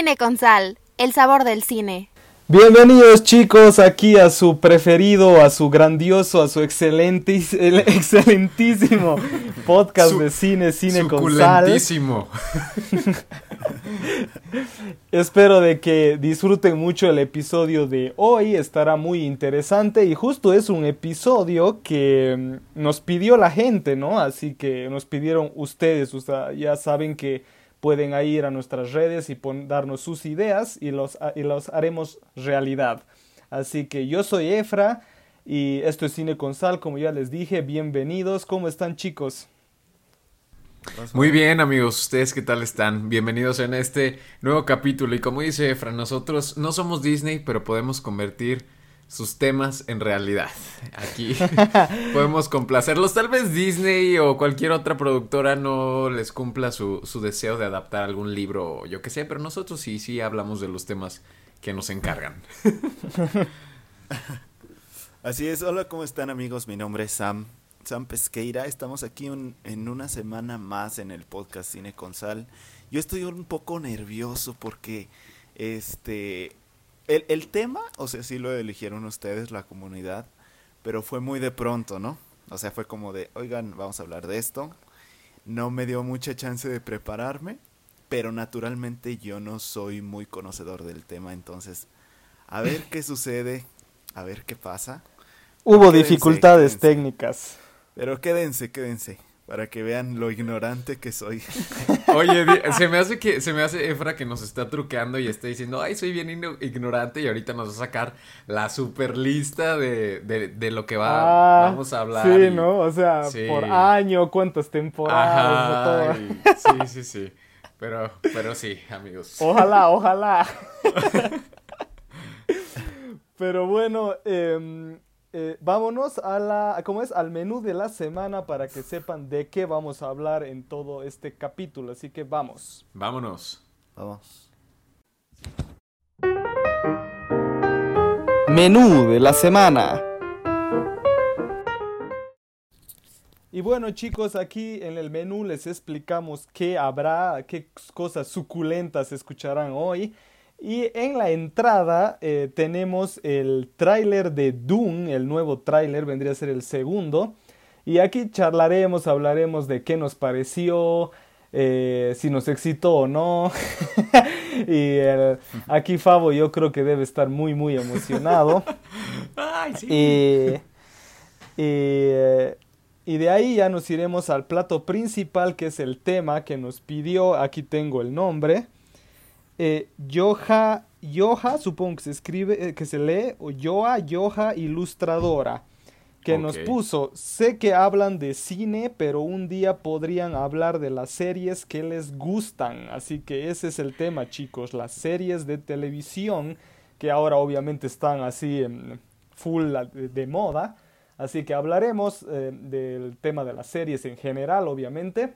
Cine con sal, el sabor del cine. Bienvenidos chicos aquí a su preferido, a su grandioso, a su excelente, excelentísimo podcast de cine, cine con sal. Espero de que disfruten mucho el episodio de hoy, estará muy interesante y justo es un episodio que mm, nos pidió la gente, ¿no? Así que nos pidieron ustedes, o sea, ya saben que pueden ir a nuestras redes y darnos sus ideas y los, y los haremos realidad. Así que yo soy Efra y esto es Cine con Sal, como ya les dije, bienvenidos, ¿cómo están chicos? Muy bien amigos, ¿ustedes qué tal están? Bienvenidos en este nuevo capítulo y como dice Efra, nosotros no somos Disney, pero podemos convertir sus temas en realidad. Aquí podemos complacerlos. Tal vez Disney o cualquier otra productora no les cumpla su, su deseo de adaptar algún libro o yo qué sé, pero nosotros sí, sí hablamos de los temas que nos encargan. Así es, hola, ¿cómo están amigos? Mi nombre es Sam, Sam Pesqueira. Estamos aquí en una semana más en el podcast Cine con Sal. Yo estoy un poco nervioso porque este el, el tema, o sea, sí lo eligieron ustedes, la comunidad, pero fue muy de pronto, ¿no? O sea, fue como de, oigan, vamos a hablar de esto. No me dio mucha chance de prepararme, pero naturalmente yo no soy muy conocedor del tema, entonces, a ver qué sucede, a ver qué pasa. Hubo dificultades técnicas. Pero quédense, quédense para que vean lo ignorante que soy. Oye, se me hace que se me hace Efra que nos está truqueando y está diciendo, "Ay, soy bien ignorante" y ahorita nos va a sacar la super lista de, de, lo que va ah, vamos a hablar. Sí, ¿no? O sea, por año, cuántas temporadas, sí, sí, sí. Pero pero sí, amigos. Ojalá, ojalá. Pero bueno, eh, eh, vámonos a la, ¿cómo es? al menú de la semana para que sepan de qué vamos a hablar en todo este capítulo. Así que vamos. Vámonos. Vamos. Menú de la semana. Y bueno chicos, aquí en el menú les explicamos qué habrá, qué cosas suculentas escucharán hoy. Y en la entrada eh, tenemos el tráiler de Doom, el nuevo tráiler, vendría a ser el segundo. Y aquí charlaremos, hablaremos de qué nos pareció, eh, si nos excitó o no. y aquí Fabo yo creo que debe estar muy, muy emocionado. y, y de ahí ya nos iremos al plato principal, que es el tema que nos pidió. Aquí tengo el nombre eh, Yoja, Yoja, supongo que se escribe, eh, que se lee, o Yoa, Yoja Ilustradora, que nos puso, sé que hablan de cine, pero un día podrían hablar de las series que les gustan. Así que ese es el tema, chicos, las series de televisión, que ahora obviamente están así en full de, moda. Así que hablaremos eh, del tema de las series en general, obviamente.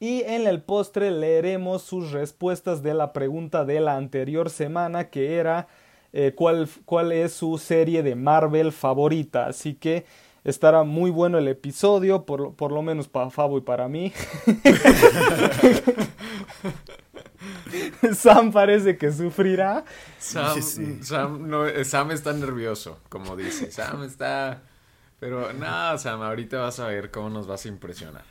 Y en el postre leeremos sus respuestas de la pregunta de la anterior semana que era eh, ¿cuál, cuál es su serie de Marvel favorita. Así que estará muy bueno el episodio, por, por lo menos para Fabo y para mí. Sam parece que sufrirá. Sam, Sam, no, Sam, está nervioso, como dice. Sam está... Pero nada, Sam, ahorita vas a ver cómo nos vas a impresionar.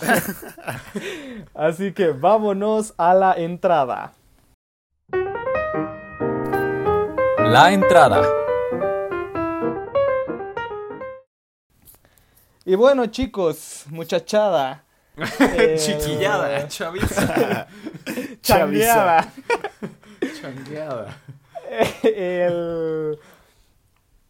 Así que vámonos a la entrada. La entrada. Y bueno chicos, muchachada. Eh, Chiquillada, chaviza. Changueada. Changueada. El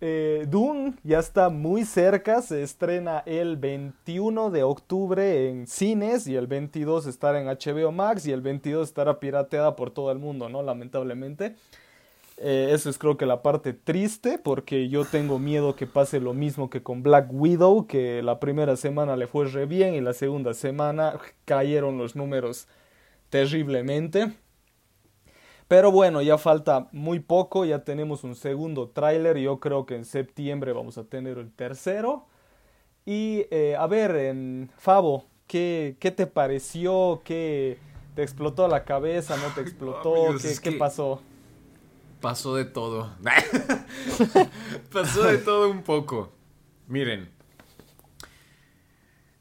eh, Dune ya está muy cerca, se estrena el 21 de octubre en cines y el 22 estará en HBO Max y el 22 estará pirateada por todo el mundo, ¿no? Lamentablemente. Eh, eso es creo que la parte triste porque yo tengo miedo que pase lo mismo que con Black Widow, que la primera semana le fue re bien y la segunda semana cayeron los números terriblemente. Pero bueno, ya falta muy poco, ya tenemos un segundo tráiler, yo creo que en septiembre vamos a tener el tercero. Y eh, a ver, en Fabo, ¿qué, ¿qué, te pareció? ¿Qué, ¿Te explotó la cabeza? ¿No te explotó? Amigos, ¿Qué, qué pasó? Pasó de todo. Pasó de todo un poco. Miren.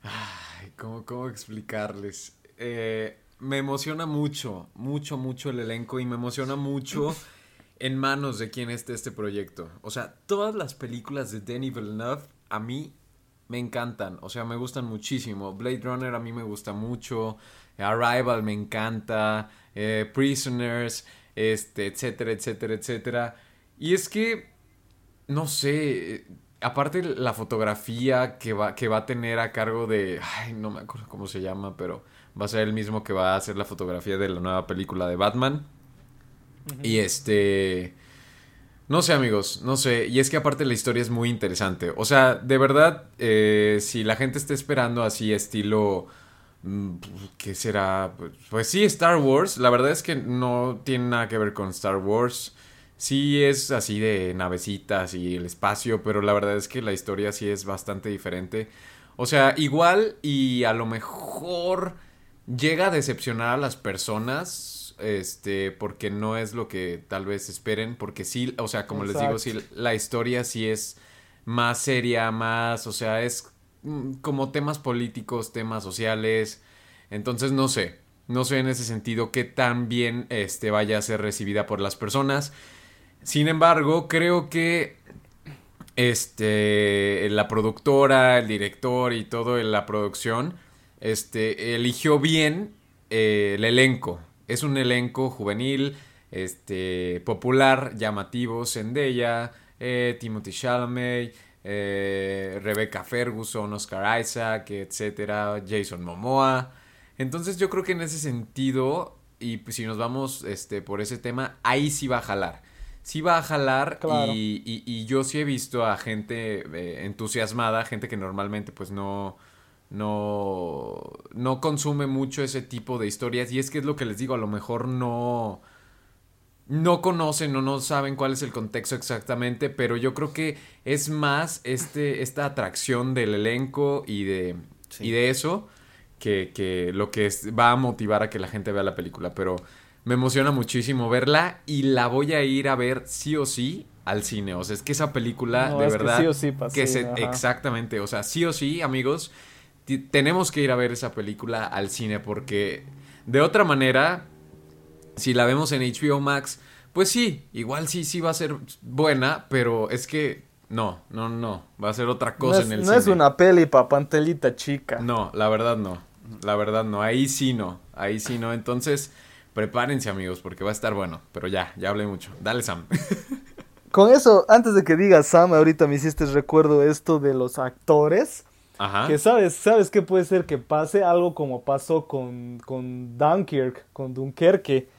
Ay, ¿cómo, cómo explicarles? Eh, me emociona mucho, mucho, mucho el elenco y me emociona mucho en manos de quien esté este proyecto. O sea, todas las películas de Denis Villeneuve a mí me encantan. O sea, me gustan muchísimo. Blade Runner a mí me gusta mucho. Arrival me encanta. eh, Prisoners, este, etcétera, etcétera, etcétera. Y es que, no sé, eh, aparte la fotografía que va, que va a tener a cargo de, ay, no me acuerdo cómo se llama, pero va a ser el mismo que va a hacer la fotografía de la nueva película de Batman. Y este... No sé amigos, no sé. Y es que aparte la historia es muy interesante. O sea, de verdad, eh, si la gente está esperando así estilo... mm, ¿Qué será? Pues- Pues sí, Star Wars. La verdad es que no tiene nada que ver con Star Wars. Sí es así de navecitas y el espacio, pero la verdad es que la historia sí es bastante diferente. O sea, igual y a lo mejor llega a decepcionar a las personas, este, porque no es lo que tal vez esperen, porque sí, o sea, como les digo, sí, la historia sí es más seria, más, o sea, es mm, como temas políticos, temas sociales, entonces no sé, no sé en ese sentido qué tan bien, este, vaya a ser recibida por las personas. Sin embargo, creo que este la productora, el director y todo en la producción este eligió bien eh, el elenco. Es un elenco juvenil, este popular, llamativo, Zendaya, eh, Timothy Chalamet, eh, Rebecca Ferguson, Oscar Isaac, etcétera, Jason Momoa. Entonces yo creo que en ese sentido y pues, si nos vamos este por ese tema, ahí sí va a jalar sí va a jalar Claro. y, y- y yo sí he visto a gente eh, entusiasmada, gente que normalmente pues no, no, no consume mucho ese tipo de historias y es que es lo que les digo, a lo mejor no, no conocen o no saben cuál es el contexto exactamente, pero yo creo que es más este, esta atracción del elenco y de, Sí. y de eso que, que lo que es- va a motivar a que la gente vea la película, pero me emociona muchísimo verla y la voy a ir a ver sí o sí al cine, o sea, es que esa película No, de es que verdad sí o sí pa' que se exactamente, o sea, sí o sí, amigos, tenemos que ir a ver esa película al cine porque de otra manera si la vemos en HBO Max, pues sí, igual sí, sí va a ser buena, pero es que no, no, no, va a ser otra No, cosa es, en el no cine. es una peli pa' pantelita chica. No, la verdad no, la verdad no, ahí sí no, ahí sí no, entonces prepárense amigos porque va a estar bueno, pero ya, ya hablé mucho, dale Sam. Con eso, antes de que digas Sam, ahorita me hiciste recuerdo esto de los actores. Ajá. Que sabes, ¿sabes qué puede ser que pase? Algo como pasó con, con Dunkirk, con Dunkerque.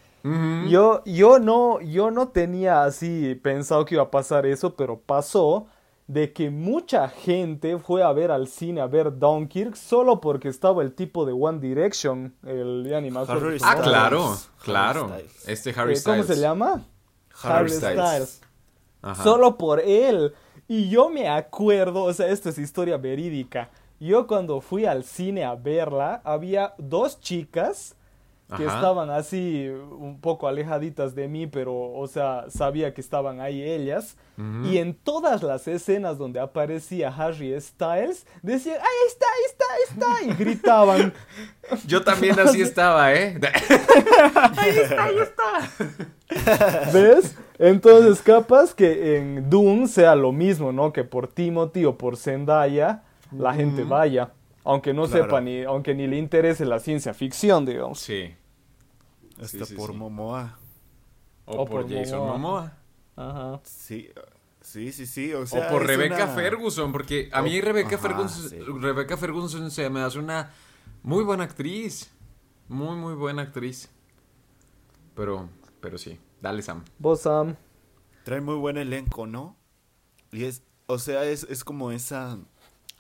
Yo, yo no, yo no tenía así pensado que iba a pasar eso, pero pasó de que mucha gente fue a ver al cine a ver Dunkirk solo porque estaba el tipo de One Direction, el Harry su Ah, claro, Harry claro. Este Harry Eh, ¿Cómo Styles. se llama? Harry Styles. Solo por él. Y yo me acuerdo, o sea, esto es historia verídica. Yo cuando fui al cine a verla, había dos chicas que Ajá. estaban así un poco alejaditas de mí, pero, o sea, sabía que estaban ahí ellas. Ujú. Y en todas las escenas donde aparecía Harry Styles, decían, ahí está, ahí está, ahí está, y gritaban. Yo también así estaba, ¿eh? ¿Ves? Entonces, capaz que en Dune sea lo mismo, ¿no? Que por Timothy o por Zendaya la gente vaya. Aunque no Claro. sepa ni, aunque ni le interese la ciencia ficción, digamos. sí. Hasta sí, por sí. Momoa. O, O por, por Jason Momoa. Momoa. Ajá. Sí, sí, sí, sí. O, sea, o por Rebecca una- Ferguson, porque a mí O- Rebecca ajá, Ferguson, sí. Rebecca Ferguson se me hace una muy buena actriz. Muy, muy buena actriz. Pero, pero sí. Dale, Sam. Vos, Sam. Trae muy buen elenco, ¿no? Y es, o sea, es, es como esa,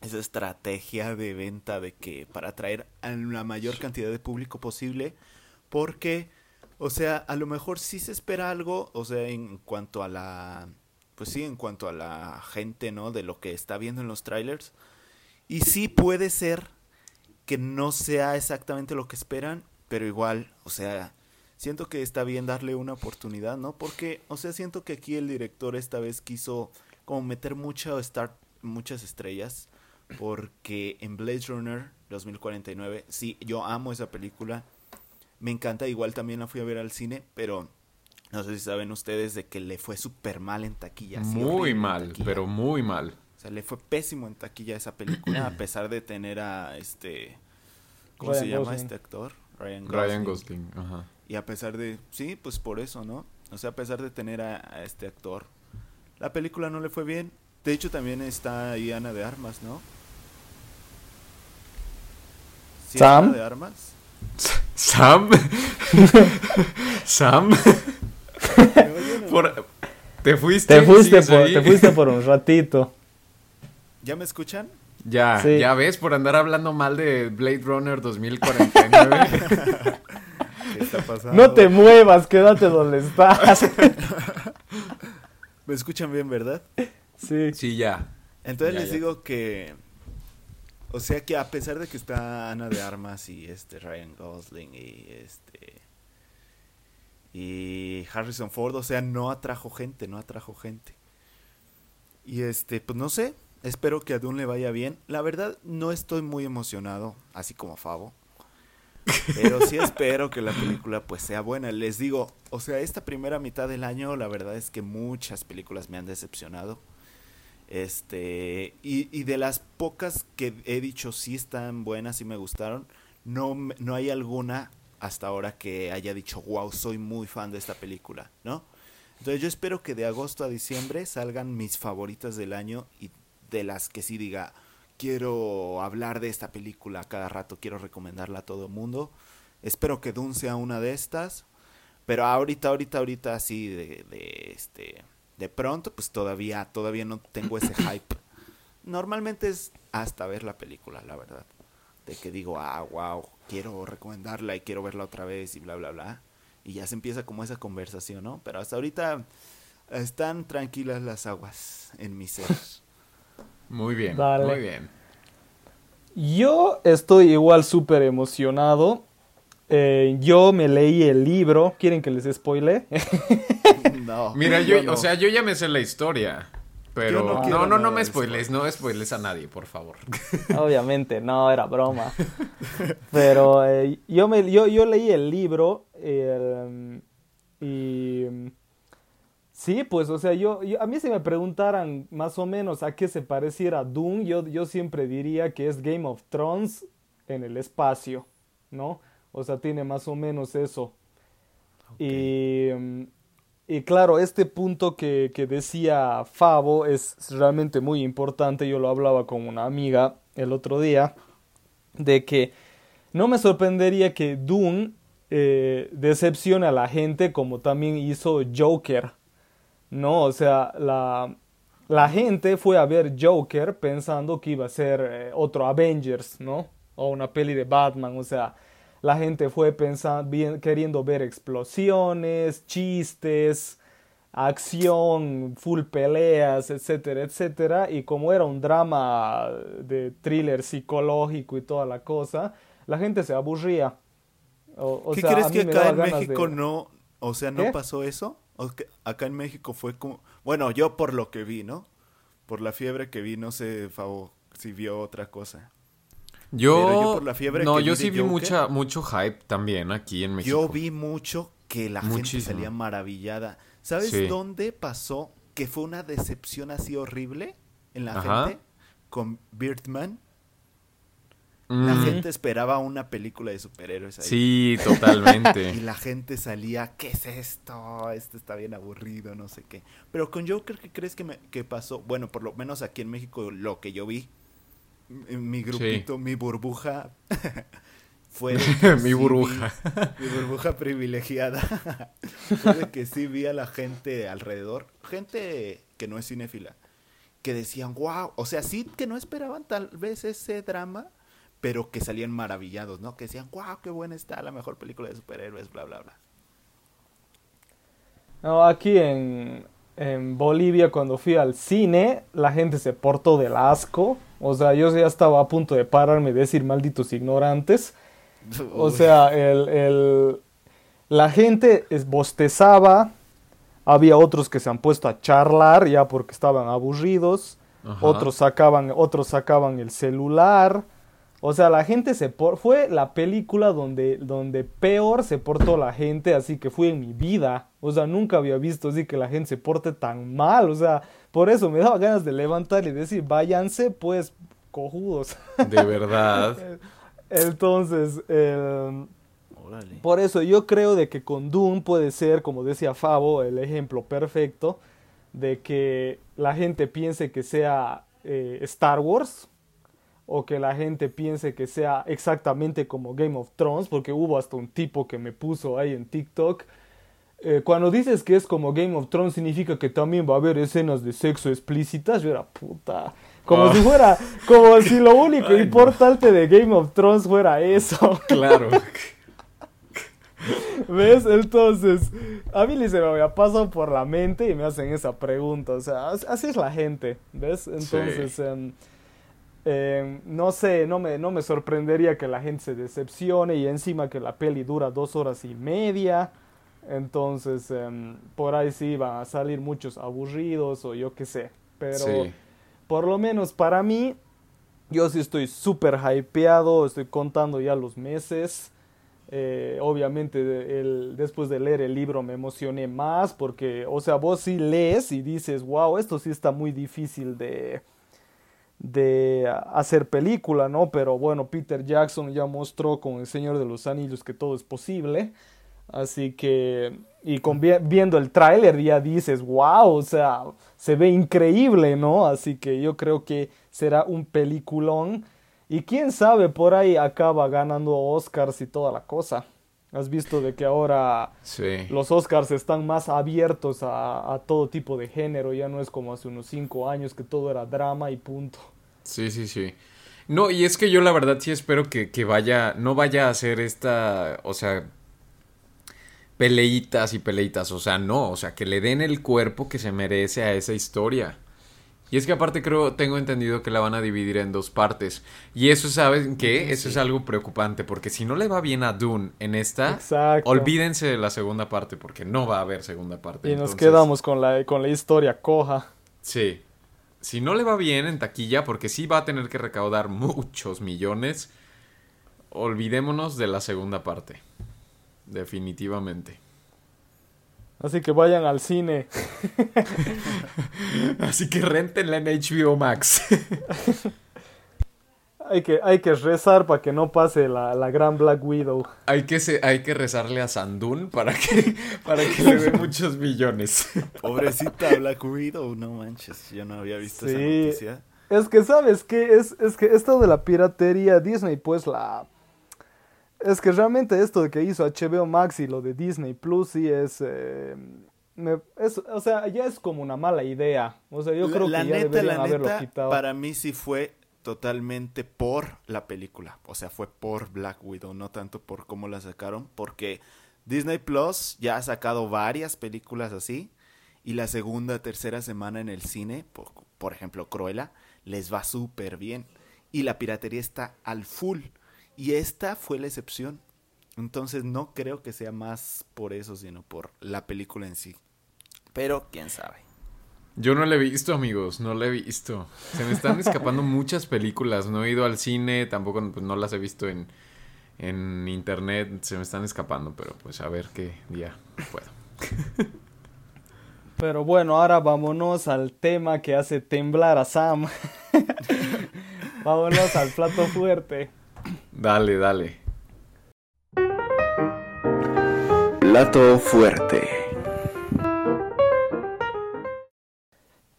esa estrategia de venta de que para atraer a la mayor cantidad de público posible, porque, o sea, a lo mejor sí se espera algo, o sea, en cuanto a la, pues sí, en cuanto a la gente, ¿no? De lo que está viendo en los trailers, y sí puede ser que no sea exactamente lo que esperan, pero igual, o sea, siento que está bien darle una oportunidad, ¿no? Porque, o sea, siento que aquí el director esta vez quiso como meter mucho star, muchas estrellas, porque en Blade Runner 2049, sí, yo amo esa película, me encanta, igual también la fui a ver al cine, pero no sé si saben ustedes de que le fue súper mal en taquilla. muy mal, pero muy mal. O sea, le fue pésimo en taquilla esa película, a pesar de tener a este... ¿Cómo se llama este actor? Ryan Gosling. Ryan Gosling, ajá. Y a pesar de... Sí, pues por eso, ¿no? O sea, a pesar de tener a, este actor, la película no le fue bien. De hecho, también está ahí Ana de Armas, ¿no? ¿Sam? Ana de Armas? ¿Sam? ¿Sam? ¿Te fuiste? Te fuiste, por, te fuiste por un ratito. ¿Ya me escuchan? Ya, ya ves, por andar hablando mal de Blade Runner 2049. ¿Qué está pasando? No te muevas, quédate donde estás. ¿Me escuchan bien, verdad? Sí. Sí, ya. Entonces les digo que o sea que a pesar de que está Ana de Armas y este Ryan Gosling y este y Harrison Ford, o sea, no atrajo gente, no atrajo gente. Y este, pues no sé, espero que a Dune le vaya bien. La verdad no estoy muy emocionado, así como Favo. Pero sí espero que la película pues sea buena. Les digo, o sea, esta primera mitad del año la verdad es que muchas películas me han decepcionado. Este, y, y, de las pocas que he dicho sí están buenas y me gustaron, no, no hay alguna hasta ahora que haya dicho, wow, soy muy fan de esta película, ¿no? Entonces yo espero que de agosto a diciembre salgan mis favoritas del año y de las que sí diga, quiero hablar de esta película cada rato, quiero recomendarla a todo el mundo. Espero que Dune sea una de estas, pero ahorita, ahorita, ahorita sí de, de este de pronto, pues todavía, todavía no tengo ese hype. Normalmente es hasta ver la película, la verdad. De que digo, ah, wow, quiero recomendarla y quiero verla otra vez y bla, bla, bla. Y ya se empieza como esa conversación, ¿no? Pero hasta ahorita están tranquilas las aguas en mi ser. Muy bien, muy bien. Yo estoy igual súper emocionado. Eh, yo me leí el libro. ¿Quieren que les spoile? No. Mira, yo, o sea, yo ya me sé la historia. Pero no, no, no, me spoiles, no spoiles a nadie, por favor. Obviamente, no, era broma. Pero eh, yo, me, yo, yo leí el libro y sí, pues, o sea, yo, a mí si me preguntaran más o menos a qué se pareciera Doom, yo, yo siempre diría que es Game of Thrones en el espacio, ¿no? O sea, tiene más o menos eso. Y y claro, este punto que, que, decía Favo es realmente muy importante. Yo lo hablaba con una amiga el otro día. De que no me sorprendería que Dune eh, decepcione a la gente como también hizo Joker. ¿No? O sea, la, la gente fue a ver Joker pensando que iba a ser eh, otro Avengers, ¿no? O una peli de Batman. O sea, la gente fue pensando, bien, queriendo ver explosiones, chistes, acción, full peleas, etcétera, etcétera. Y como era un drama de thriller psicológico y toda la cosa, la gente se aburría. ¿Qué crees que acá en México no, o sea, no pasó eso? acá en México fue como, bueno, yo por lo que vi, ¿no? Por la fiebre que vi, no sé si vio otra cosa. Yo, por la fiebre no, yo sí vi mucha, mucho hype también aquí en México. Yo vi mucho que la gente salía maravillada. ¿Sabes dónde pasó que fue una decepción así horrible en la gente? Con Birdman. La mm. gente esperaba una película de superhéroes ahí. Sí, totalmente. y la gente salía, ¿qué es esto? Esto está bien aburrido, no sé qué. Pero con Joker, ¿qué crees que, me, que pasó? Bueno, por lo menos aquí en México, lo que yo vi, mi grupito, mi burbuja, fue mi burbuja. mi burbuja privilegiada. fue que sí vi a la gente alrededor, gente que no es cinéfila, que decían, wow, o sea, sí que no esperaban tal vez ese drama, pero que salían maravillados, ¿no? Que decían, wow, qué buena está, la mejor película de superhéroes, bla, bla, bla. No, aquí en, en Bolivia cuando fui al cine, la gente se portó del asco. O sea, yo ya estaba a punto de pararme y decir malditos ignorantes. O sea, el, el, la gente es- bostezaba, había otros que se han puesto a charlar ya porque estaban aburridos, Ajá. otros sacaban, otros sacaban el celular. O sea, la gente se por... fue la película donde, donde peor se portó la gente, así que fue en mi vida. O sea, nunca había visto así que la gente se porte tan mal. O sea, por eso me daba ganas de levantar y decir, váyanse pues, cojudos. De verdad. Entonces, Órale. por eso yo creo de que con Doom puede ser, como decía Fabo, el ejemplo perfecto de que la gente piense que sea eh, Star Wars o que la gente piense que sea exactamente como Game of Thrones, porque hubo hasta un tipo que me puso ahí en TikTok. eh, cuando dices que es como Game of Thrones significa que también va a haber escenas de sexo explícitas. Yo era puta. Como Oh. si fuera, como si lo único Ay, no. importante de Game of Thrones fuera eso. Claro. ¿Ves? Entonces, a mí se me había pasado por la mente y me hacen esa pregunta. O sea, as- así es la gente, ¿ves? Entonces, em, em, no sé, no me, no me sorprendería que la gente se decepcione y encima que la peli dura dos horas y media. Entonces, em, por ahí sí van a salir muchos aburridos o yo qué sé. Pero Sí. por lo menos para mí, yo sí estoy súper hypeado, estoy contando ya los meses. Eh, obviamente el- después de leer el libro me emocioné más porque, o sea, vos sí lees y dices, wow, esto sí está muy difícil de, de hacer película, ¿no? Pero bueno, Peter Jackson ya mostró con El Señor de los Anillos que todo es posible. Así que, y con vi- viendo el tráiler ya dices, wow, o sea, se ve increíble, ¿no? Así que yo creo que será un peliculón. Y quién sabe, por ahí acaba ganando Oscars y toda la cosa. Has visto de que ahora Sí. los Oscars están más abiertos a, a todo tipo de género, ya no es como hace unos cinco años que todo era drama y punto. Sí, sí, sí. No, y es que yo la verdad sí espero que, que vaya, no vaya a ser esta, o sea, peleitas y peleitas, o sea, no, o sea, que le den el cuerpo que se merece a esa historia. Y es que aparte creo, tengo entendido que la van a dividir en dos partes. Y eso, ¿saben qué? Eso es algo preocupante, porque si no le va bien a Dune en esta, Exacto. olvídense de la segunda parte, porque no va a haber segunda parte. Y nos quedamos con la, con la historia coja. Sí. Si no le va bien en taquilla, porque sí va a tener que recaudar muchos millones, olvidémonos de la segunda parte. Definitivamente. Así que vayan al cine. Así que rentenla en HBO Max. Hay que, hay que rezar para que no pase la, la gran Black Widow. hay, que se- hay que rezarle a Sandún para que, para que le dé muchos millones. Pobrecita Black Widow, no manches, yo no había visto esa noticia. Es que, ¿sabes qué? Es, es que esto de la piratería, Disney, pues la... Es que realmente esto de que hizo HBO Max y lo de Disney Plus sí es... eh, me- es- o sea, ya es como una mala idea. O sea, yo La- creo la que ya neta, deberían la haberlo neta, quitado. para mí sí fue totalmente por la película. O sea, fue por Black Widow, no tanto por cómo la sacaron. Porque Disney Plus ya ha sacado varias películas así. Y la segunda, tercera semana en el cine, por, por ejemplo, Cruella, les va súper bien. Y la piratería está al full. Y esta fue la excepción. Entonces no creo que sea más por eso, sino por la película en sí. Pero quién sabe. Yo no la he visto, amigos, no la he visto. Se me están escapando muchas películas. No he ido al cine, tampoco pues, no las he visto en, en internet. Se me están escapando, pero pues a ver qué día puedo. Pero bueno, ahora vámonos al tema que hace temblar a Sam. vámonos al plato fuerte. Dale, dale. Plato fuerte.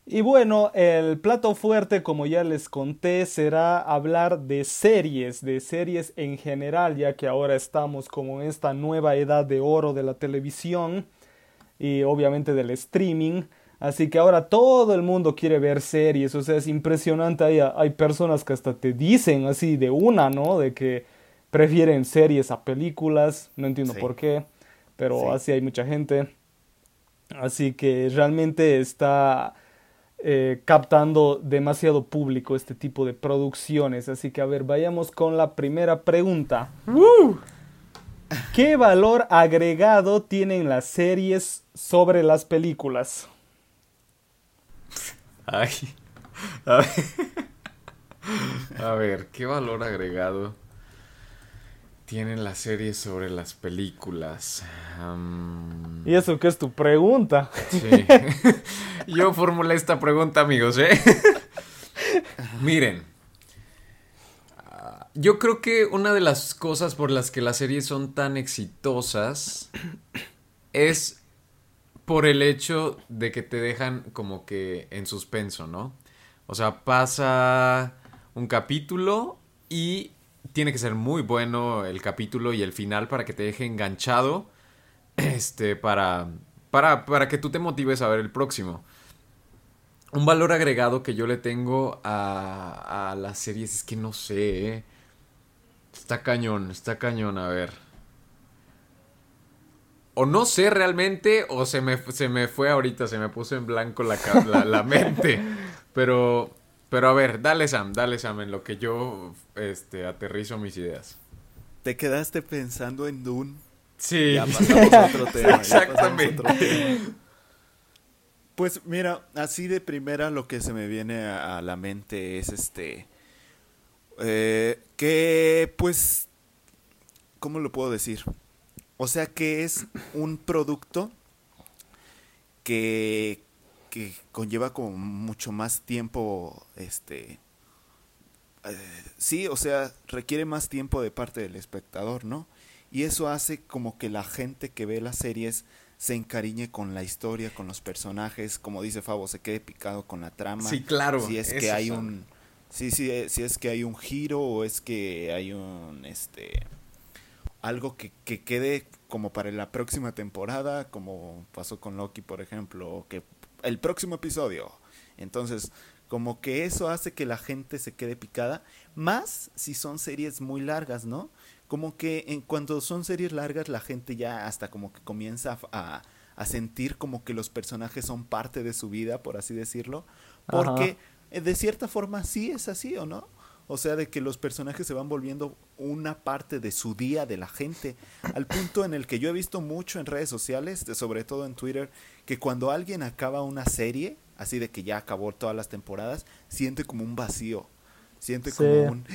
Y bueno, el plato fuerte, como ya les conté, será hablar de series, de series en general, ya que ahora estamos como en esta nueva edad de oro de la televisión y obviamente del streaming. Así que ahora todo el mundo quiere ver series, o sea, es impresionante. Hay, hay personas que hasta te dicen así de una, ¿no? De que prefieren series a películas, no entiendo Sí. por qué, pero Sí. así hay mucha gente. Así que realmente está eh, captando demasiado público este tipo de producciones. Así que a ver, vayamos con la primera pregunta. ¿Qué valor agregado tienen las series sobre las películas? Ay. A ver, a ver ¿qué valor agregado tienen las series sobre las películas? Y eso que es tu pregunta. Sí. Yo formulé esta pregunta, amigos, ¿eh? Miren. ah, Yo creo que una de las cosas por las que las series son tan exitosas es por el hecho de que te dejan como que en suspenso, ¿no? O sea, pasa un capítulo y tiene que ser muy bueno el capítulo y el final para que te deje enganchado este, para, para, para que tú te motives a ver el próximo. Un valor agregado que yo le tengo a, a las series es que no sé, ¿eh? Está cañón, está cañón, a ver. O no sé realmente, o se me, se me fue ahorita, se me puso en blanco la, la, la mente. Pero, pero a ver, dale Sam, dale Sam, en lo que yo este, aterrizo mis ideas. Te quedaste pensando en Dune. Sí. Ya pasamos a otro tema. ya pasamos a Exactamente. otro tema. Pues mira, así de primera lo que se me viene a, a la mente es este. eh, que pues. ¿Cómo lo puedo decir? O sea que es un producto que, que conlleva como mucho más tiempo. Este. eh, sí, o sea, requiere más tiempo de parte del espectador, ¿no? Y eso hace como que la gente que ve las series se encariñe con la historia, con los personajes, como dice Fabo, se quede picado con la trama. Sí, claro. Si es que hay un sí, sí, eh, si es que hay un giro o es que hay un este algo que, que quede como para la próxima temporada, como pasó con Loki, por ejemplo, o que el próximo episodio. Entonces, como que eso hace que la gente se quede picada, más si son series muy largas, ¿no? Como que en cuando son series largas la gente ya hasta como que comienza a, a sentir como que los personajes son parte de su vida, por así decirlo, porque eh, de cierta forma sí es así, ¿o no? O sea, de que los personajes se van volviendo una parte de su día de la gente, al punto en el que yo he visto mucho en redes sociales, sobre todo en Twitter, que cuando alguien acaba una serie, así de que ya acabó todas las temporadas, siente como un vacío. Siente Sí. como un,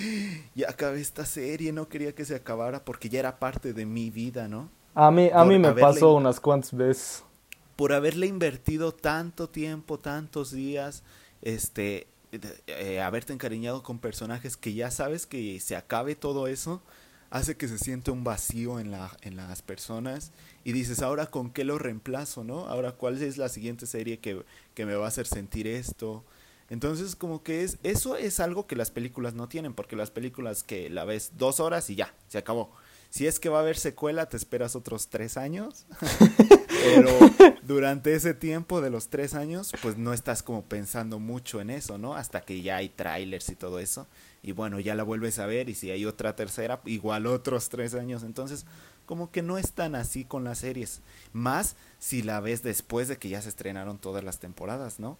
ya acabé esta serie, no quería que se acabara porque ya era parte de mi vida, ¿no? A mí, a Por mí me haberle- pasó unas cuantas veces. por haberle invertido tanto tiempo, tantos días, este, eh, haberte encariñado con personajes que ya sabes que se acabe todo eso, hace que se siente un vacío en, la, en las personas y dices, ahora con qué lo reemplazo, ¿no? Ahora cuál es la siguiente serie que, que me va a hacer sentir esto. Entonces como que es, eso es algo que las películas no tienen, porque las películas que la ves dos horas y ya, se acabó. Si es que va a haber secuela, te esperas otros tres años. Pero durante ese tiempo de los tres años, pues no estás como pensando mucho en eso, ¿no? Hasta que ya hay trailers y todo eso. Y bueno, ya la vuelves a ver y si hay otra tercera, igual otros tres años. Entonces, como que no es tan así con las series. Más si la ves después de que ya se estrenaron todas las temporadas, ¿no?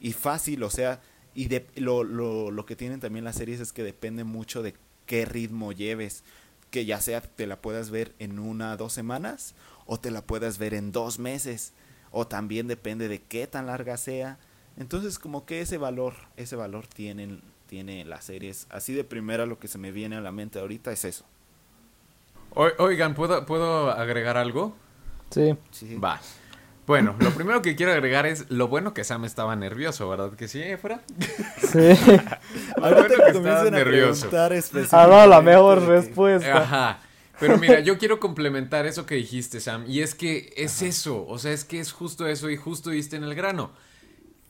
Y fácil, o sea, y de, lo, lo, lo que tienen también las series es que depende mucho de qué ritmo lleves. Que ya sea te la puedas ver en una dos semanas o te la puedas ver en dos meses. O también depende de qué tan larga sea. Entonces como que ese valor, ese valor tienen, tiene las series. Así de primera lo que se me viene a la mente ahorita es eso. O- Oigan, ¿puedo, ¿puedo agregar algo? Sí. Sí. Va. Bueno, lo primero que quiero agregar es lo bueno que Sam estaba nervioso, ¿verdad? Que sí, Efra. Sí. Lo bueno que estaba nervioso. Ha dado la mejor respuesta. Ajá. Pero mira, yo quiero complementar eso que dijiste, Sam. Y es que es eso. O sea, es que es justo eso y justo diste en el grano.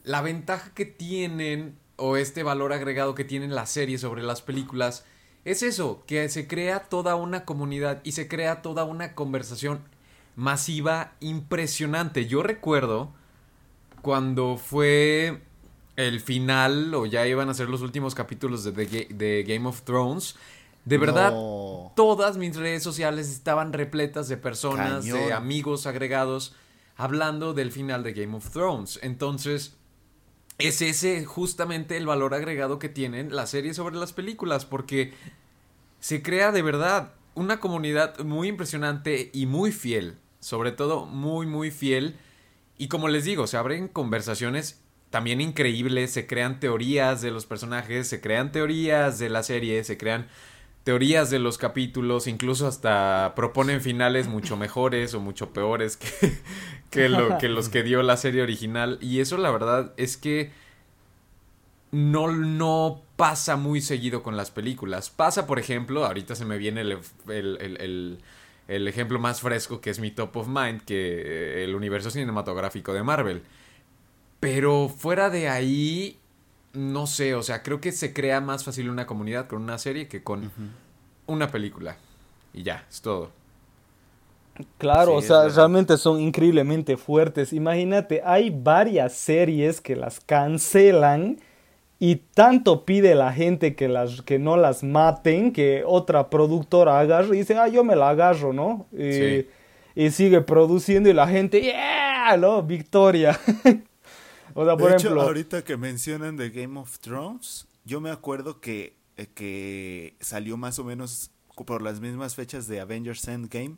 La ventaja que tienen, o este valor agregado que tienen las series sobre las películas, es eso, que se crea toda una comunidad y se crea toda una conversación masiva impresionante. Yo recuerdo cuando fue el final, o ya iban a ser los últimos capítulos de, The de Game of Thrones. De verdad, No. todas mis redes sociales estaban repletas de personas, de amigos agregados, hablando del final de Game of Thrones. Entonces, es ese justamente el valor agregado que tienen las series sobre las películas, porque se crea de verdad una comunidad muy impresionante y muy fiel, sobre todo muy, muy fiel. Y como les digo, se abren conversaciones también increíbles, se crean teorías de los personajes, se crean teorías de la serie, se crean teorías de los capítulos, incluso hasta proponen finales mucho mejores o mucho peores que, que, lo, que los que dio la serie original. Y eso la verdad es que no, no pasa muy seguido con las películas. Pasa, por ejemplo, ahorita se me viene el, ejemplo más fresco que es mi top of mind, que el universo cinematográfico de Marvel. Pero fuera de ahí, no sé, o sea, creo que se crea más fácil una comunidad con una serie que con una película. Y ya, es todo. Claro, o sea, realmente son increíblemente fuertes. Imagínate, hay varias series que las cancelan y tanto pide la gente que, las, que no las maten que otra productora agarre y dice, ah, yo me la agarro, ¿no? Y, y sigue produciendo y la gente, ¡yeah! ¿No? Victoria. o sea, por ejemplo. ahorita que mencionan de Game of Thrones, yo me acuerdo que, eh, que salió más o menos por las mismas fechas de Avengers Endgame.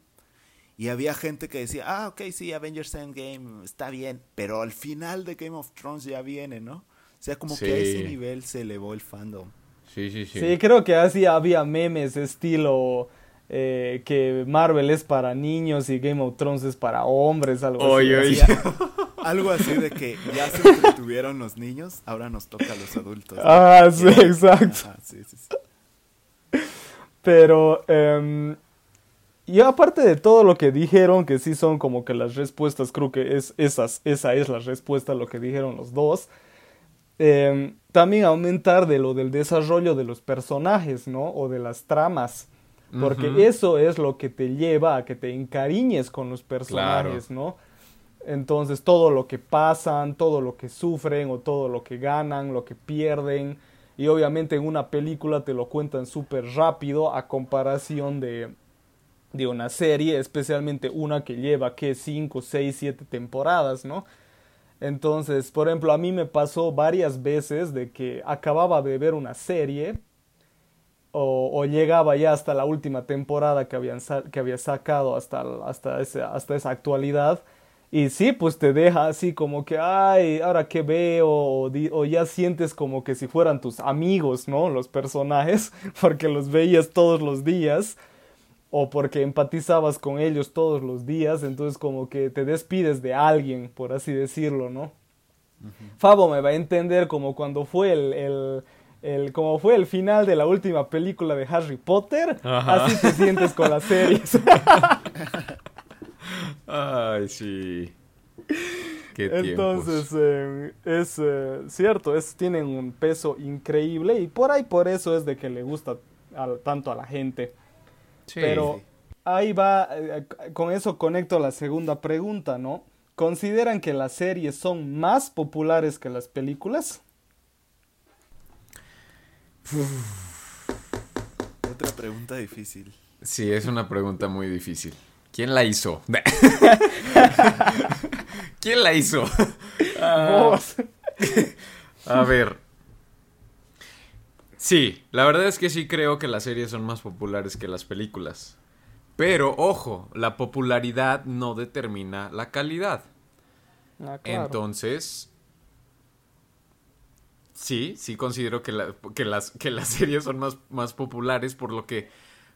Y había gente que decía, ah, ok, sí, Avengers Endgame está bien, pero al final de Game of Thrones ya viene, ¿no? O sea, como que a ese nivel se elevó el fandom. Sí, sí, sí. Sí, creo que así había memes estilo eh, que Marvel es para niños y Game of Thrones es para hombres, algo así. algo así de que ya se tuvieron los niños, ahora nos toca a los adultos. Ah, sí, exacto. sí, sí, sí. Pero, eh, y aparte de todo lo que dijeron, que sí son como que las respuestas, creo que es, esas, esa es la respuesta a lo que dijeron los dos. Em, también aumentar de lo del desarrollo de los personajes, ¿no? O de las tramas. Porque eso es lo que te lleva a que te encariñes con los personajes, ¿no? Entonces todo lo que pasan, todo lo que sufren o todo lo que ganan, lo que pierden. Y obviamente en una película te lo cuentan súper rápido a comparación de, de una serie, especialmente una que lleva, ¿qué? 5, 6, 7 temporadas, ¿no? Entonces, por ejemplo, a mí me pasó varias veces de que acababa de ver una serie o, llegaba ya hasta la última temporada que, habían que había sacado hasta, hasta, hasta esa actualidad. Y sí, pues te deja así como que, ay, ahora que veo, o, ya sientes como que si fueran tus amigos, ¿no? Los personajes, porque los veías todos los días o porque empatizabas con ellos todos los días, entonces como que te despides de alguien, por así decirlo, ¿no? Fabo me va a entender como cuando fue el, el, como fue el final de la última película de Harry Potter, así te sientes con las series. Ay, sí. Qué Entonces, eh, es eh, cierto, es, tienen un peso increíble y por ahí por eso es de que le gusta tanto a la gente. Pero ahí va, eh, con eso conecto la segunda pregunta, ¿no? ¿Consideran que las series son más populares que las películas? Otra pregunta difícil. Sí, es una pregunta muy difícil. ¿Quién la hizo? ¿Quién la hizo? Ah. a ver, Sí, la verdad es que sí creo que las series son más populares que las películas. Pero, ojo, la popularidad no determina la calidad. Ah, Entonces, sí, sí considero que, que, las, que las series son más, más populares por lo que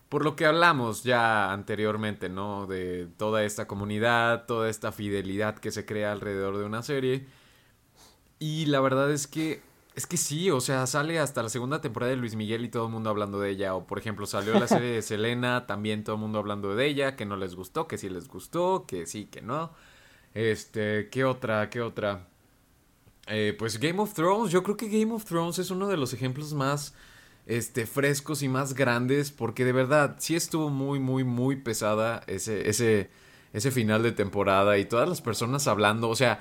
por lo que hablamos ya anteriormente, ¿no? De toda esta comunidad, toda esta fidelidad que se crea alrededor de una serie. Y la verdad es que es que sí, o sea, sale hasta la segunda temporada de Luis Miguel y todo el mundo hablando de ella. O por ejemplo, salió la serie de Selena, también todo el mundo hablando de ella, que no les gustó, que sí les gustó, que sí, que no. Este, ¿qué otra? ¿Qué otra? Eh, pues Game of Thrones, yo creo que Game of Thrones es uno de los ejemplos más este, frescos y más grandes, porque de verdad sí estuvo muy, muy, muy pesada ese, ese, ese final de temporada y todas las personas hablando, o sea,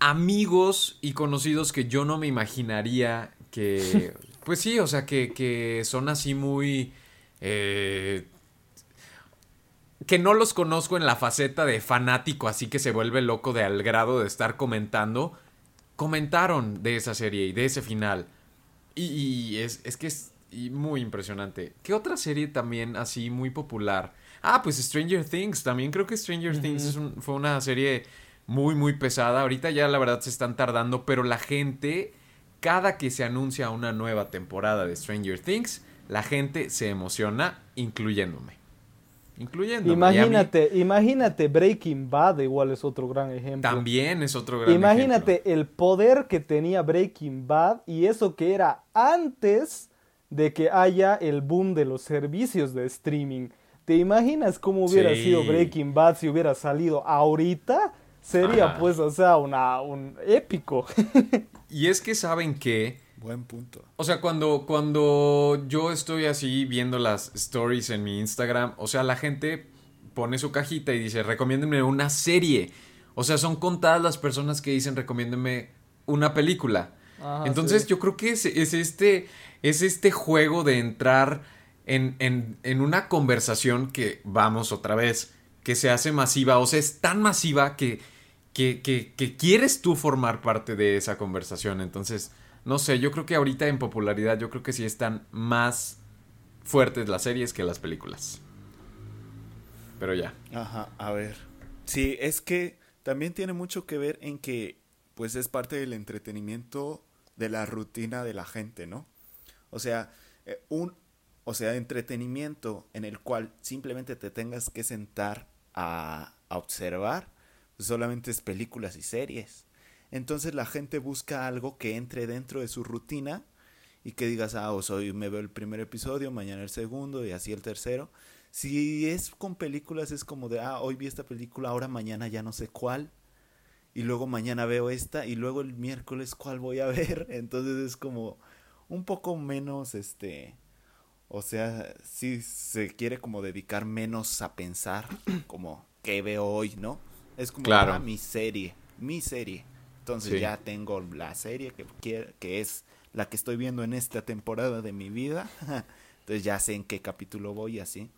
amigos y conocidos que yo no me imaginaría que... Pues sí, o sea, que, que son así muy... Eh, que no los conozco en la faceta de fanático, así que se vuelve loco de al grado de estar comentando. comentaron de esa serie y de ese final. Y, y es, es que es y muy impresionante. ¿Qué otra serie también así muy popular? Ah, pues Stranger Things. También creo que Stranger Things es un- fue una serie muy, muy pesada. Ahorita ya la verdad se están tardando, pero la gente, cada que se anuncia una nueva temporada de Stranger Things, la gente se emociona, incluyéndome. Mí Imagínate, imagínate Breaking Bad, igual es otro gran ejemplo. También es otro gran Imagínate ejemplo. el poder que tenía Breaking Bad y eso que era antes de que haya el boom de los servicios de streaming. ¿Te imaginas cómo hubiera Sí. sido Breaking Bad si hubiera salido ahorita? Sería Ajá. pues, o sea, una, un épico. Y es que saben que... Buen punto. O sea, cuando, cuando yo estoy así viendo las stories en mi Instagram, o sea, la gente pone su cajita y dice, recomiéndenme una serie. O sea, son contadas las personas que dicen, recomiéndenme una película. Ajá, Entonces, sí. yo creo que es, es este, es este juego de entrar en, en, en una conversación que, vamos otra vez, que se hace masiva. O sea, es tan masiva que, que, que, quieres tú formar parte de esa conversación. Entonces, no sé, yo creo que ahorita en popularidad, yo creo que sí están más fuertes las series que las películas. Pero ya. Ajá, a ver. Sí, es que también tiene mucho que ver en que, pues, es parte del entretenimiento de la rutina de la gente, ¿no? O sea, eh, un, o sea, entretenimiento en el cual simplemente te tengas que sentar a, observar, pues solamente es películas y series. Entonces la gente busca algo que entre dentro de su rutina y que digas, ah, hoy me veo el primer episodio, mañana el segundo y así el tercero. Si es con películas es como de, ah, hoy vi esta película, ahora mañana ya no sé cuál. Y luego mañana veo esta y luego el miércoles cuál voy a ver. Entonces es como un poco menos, este, o sea, sí se quiere como dedicar menos a pensar como qué veo hoy, ¿no? Es como Claro. ah, mi serie, mi serie. Entonces Sí. ya tengo la serie que quiero, que es la que estoy viendo en esta temporada de mi vida. Entonces ya sé en qué capítulo voy así.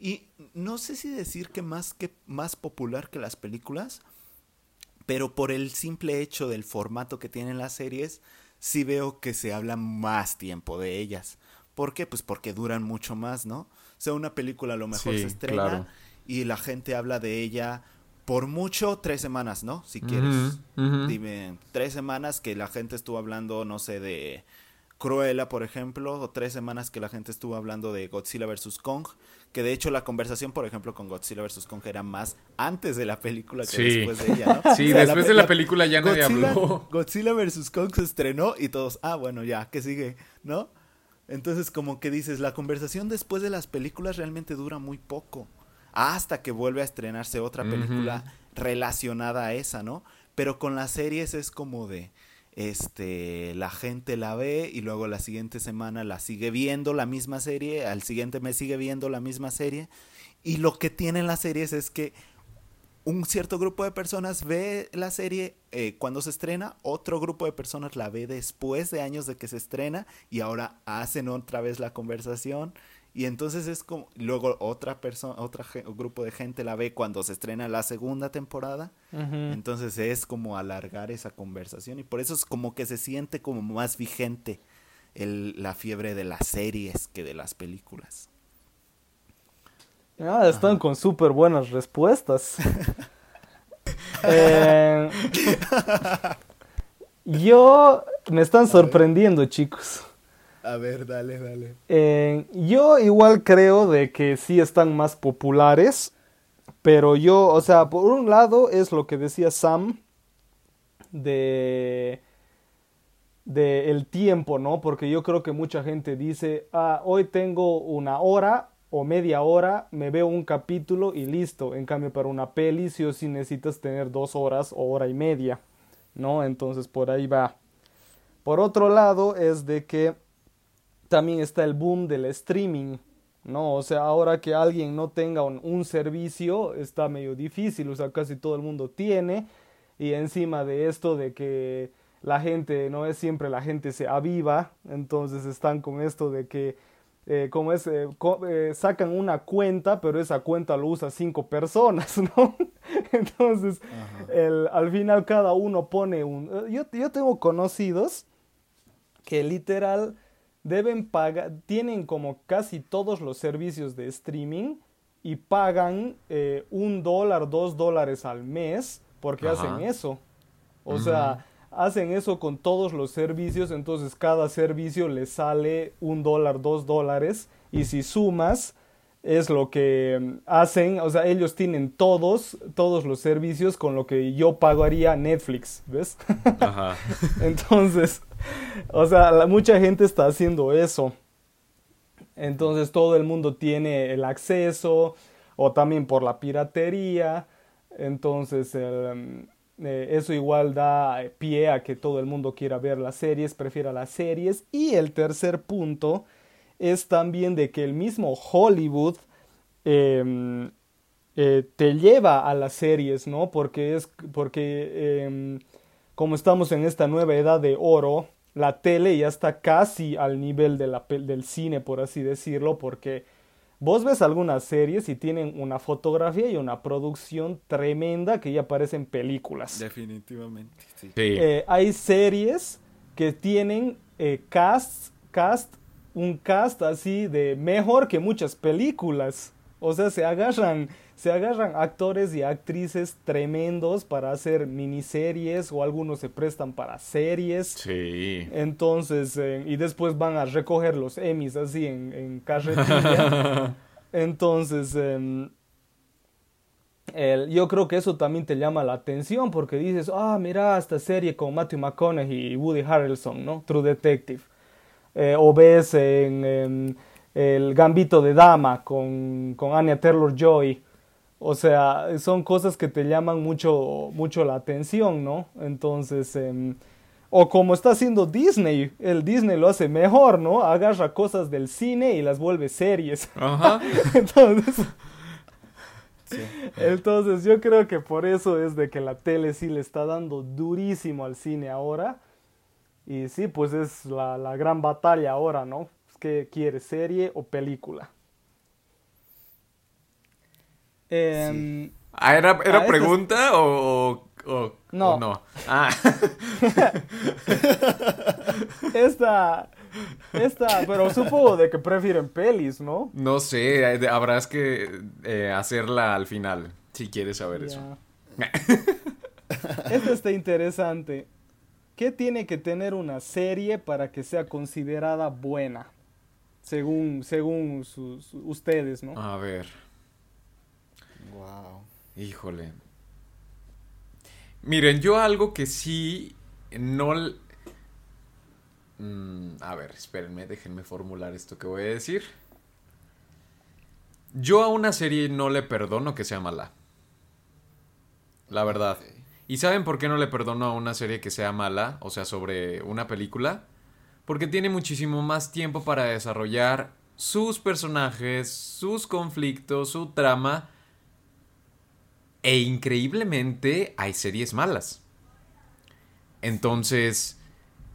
Y no sé si decir que más que más popular que las películas, pero por el simple hecho del formato que tienen las series, sí veo que se habla más tiempo de ellas. ¿Por qué? Pues porque duran mucho más, ¿no? O sea, una película a lo mejor Sí, se estrena claro. y la gente habla de ella por mucho tres semanas, ¿no? Si quieres. Dime, tres semanas que la gente estuvo hablando, no sé, de Cruella, por ejemplo, o tres semanas que la gente estuvo hablando de Godzilla vs. Kong, que de hecho la conversación, por ejemplo, con Godzilla vs. Kong era más antes de la película que Sí. después de ella, ¿no? Sí, O sea, después de la película ya nadie Godzilla, habló. Godzilla vs. Kong se estrenó y todos, ah, bueno, ya, ¿qué sigue? ¿No? Entonces, como que dices, la conversación después de las películas realmente dura muy poco. Hasta que vuelve a estrenarse otra película relacionada a esa, ¿no? Pero con las series es como de, este, la gente la ve y luego la siguiente semana la sigue viendo la misma serie, al siguiente mes sigue viendo la misma serie. Y lo que tienen las series es que un cierto grupo de personas ve la serie eh, cuando se estrena, otro grupo de personas la ve después de años de que se estrena y ahora hacen otra vez la conversación. Y entonces es como luego otra persona, otro grupo de gente la ve cuando se estrena la segunda temporada, entonces es como alargar esa conversación y por eso es como que se siente como más vigente el, la fiebre de las series que de las películas. Ah, están con súper buenas respuestas. Eh, yo me están sorprendiendo, chicos. A ver, dale, dale. Eh, yo igual creo de que sí están más populares, pero yo, o sea, por un lado es lo que decía Sam de de el tiempo, ¿no? Porque yo creo que mucha gente dice, ah, hoy tengo una hora o media hora, me veo un capítulo y listo. En cambio, para una peli sí o necesitas tener dos horas o hora y media, ¿no? Entonces por ahí va. Por otro lado es de que también está el boom del streaming, ¿no? O sea, ahora que alguien no tenga un, un servicio está medio difícil, o sea, casi todo el mundo tiene y encima de esto de que la gente, no es siempre la gente se aviva, entonces están con esto de que eh, como es, eh, co- eh, sacan una cuenta, pero esa cuenta lo usa cinco personas, ¿no? Entonces, el- al final cada uno pone un... Yo, yo tengo conocidos que literal deben pagar, tienen como casi todos los servicios de streaming y pagan un dólar, dos dólares al mes porque Ajá. hacen eso. O sea, hacen eso con todos los servicios, entonces cada servicio les sale un dólar, dos dólares y si sumas es lo que mm, hacen, o sea, ellos tienen todos, todos los servicios con lo que yo pagaría Netflix, ¿ves? Ajá. Entonces, o sea, la- mucha gente está haciendo eso. Entonces todo el mundo tiene el acceso o también por la piratería. Entonces el, mm, eh, eso igual da eh, pie a que todo el mundo quiera ver las series, prefiera las series. Y el tercer punto es también de que el mismo Hollywood em, eh, te lleva a las series, ¿no? Porque es porque em, como estamos en esta nueva edad de oro, la tele ya está casi al nivel del cine, por así decirlo, porque vos ves algunas series y tienen una fotografía y una producción tremenda que ya parecen películas. Definitivamente, sí. Sí. Eh, hay series que tienen eh, cast, cast, un cast así de mejor que muchas películas. O sea, se agarran, se agarran actores y actrices tremendos para hacer miniseries o algunos se prestan para series. Sí. Entonces, eh, y después van a recoger los Emmys así en, en carretilla. Entonces, em, el- yo creo que eso también te llama la atención porque dices, ah, mira esta serie con Matthew McConaughey y Woody Harrelson, ¿no? True Detective. Eh, o ves en, em, El Gambito de Dama con, con Anya Taylor-Joy. O sea, son cosas que te llaman mucho, mucho la atención, ¿no? Entonces, em, o como está haciendo Disney, el Disney lo hace mejor, ¿no? Agarra cosas del cine y las vuelve series. Ajá. Entonces, entonces yo creo que por eso es de que la tele sí le está dando durísimo al cine ahora. Y sí, pues es la, la gran batalla ahora, ¿no? ¿Qué quieres, serie o película? Em, Ah, ¿Era, Ah, era es- pregunta o, o- o No. no? Ah, Esta, esta, pero supongo de que prefieren pelis, ¿no? no sé, habrás que eh, hacerla al final, si quieres saber eso. Ya. Este está interesante. ¿Qué tiene que tener una serie para que sea considerada buena? Según, según sus, ustedes, ¿no? A ver, Wow. híjole. Miren, yo algo que sí no... Mm, a ver, espérenme, déjenme formular esto que voy a decir. Yo a una serie no le perdono que sea mala. La verdad. ¿Y saben por qué no le perdono a una serie que sea mala? O sea, sobre una película. Porque tiene muchísimo más tiempo para desarrollar sus personajes, sus conflictos, su trama. E increíblemente hay series malas. Entonces,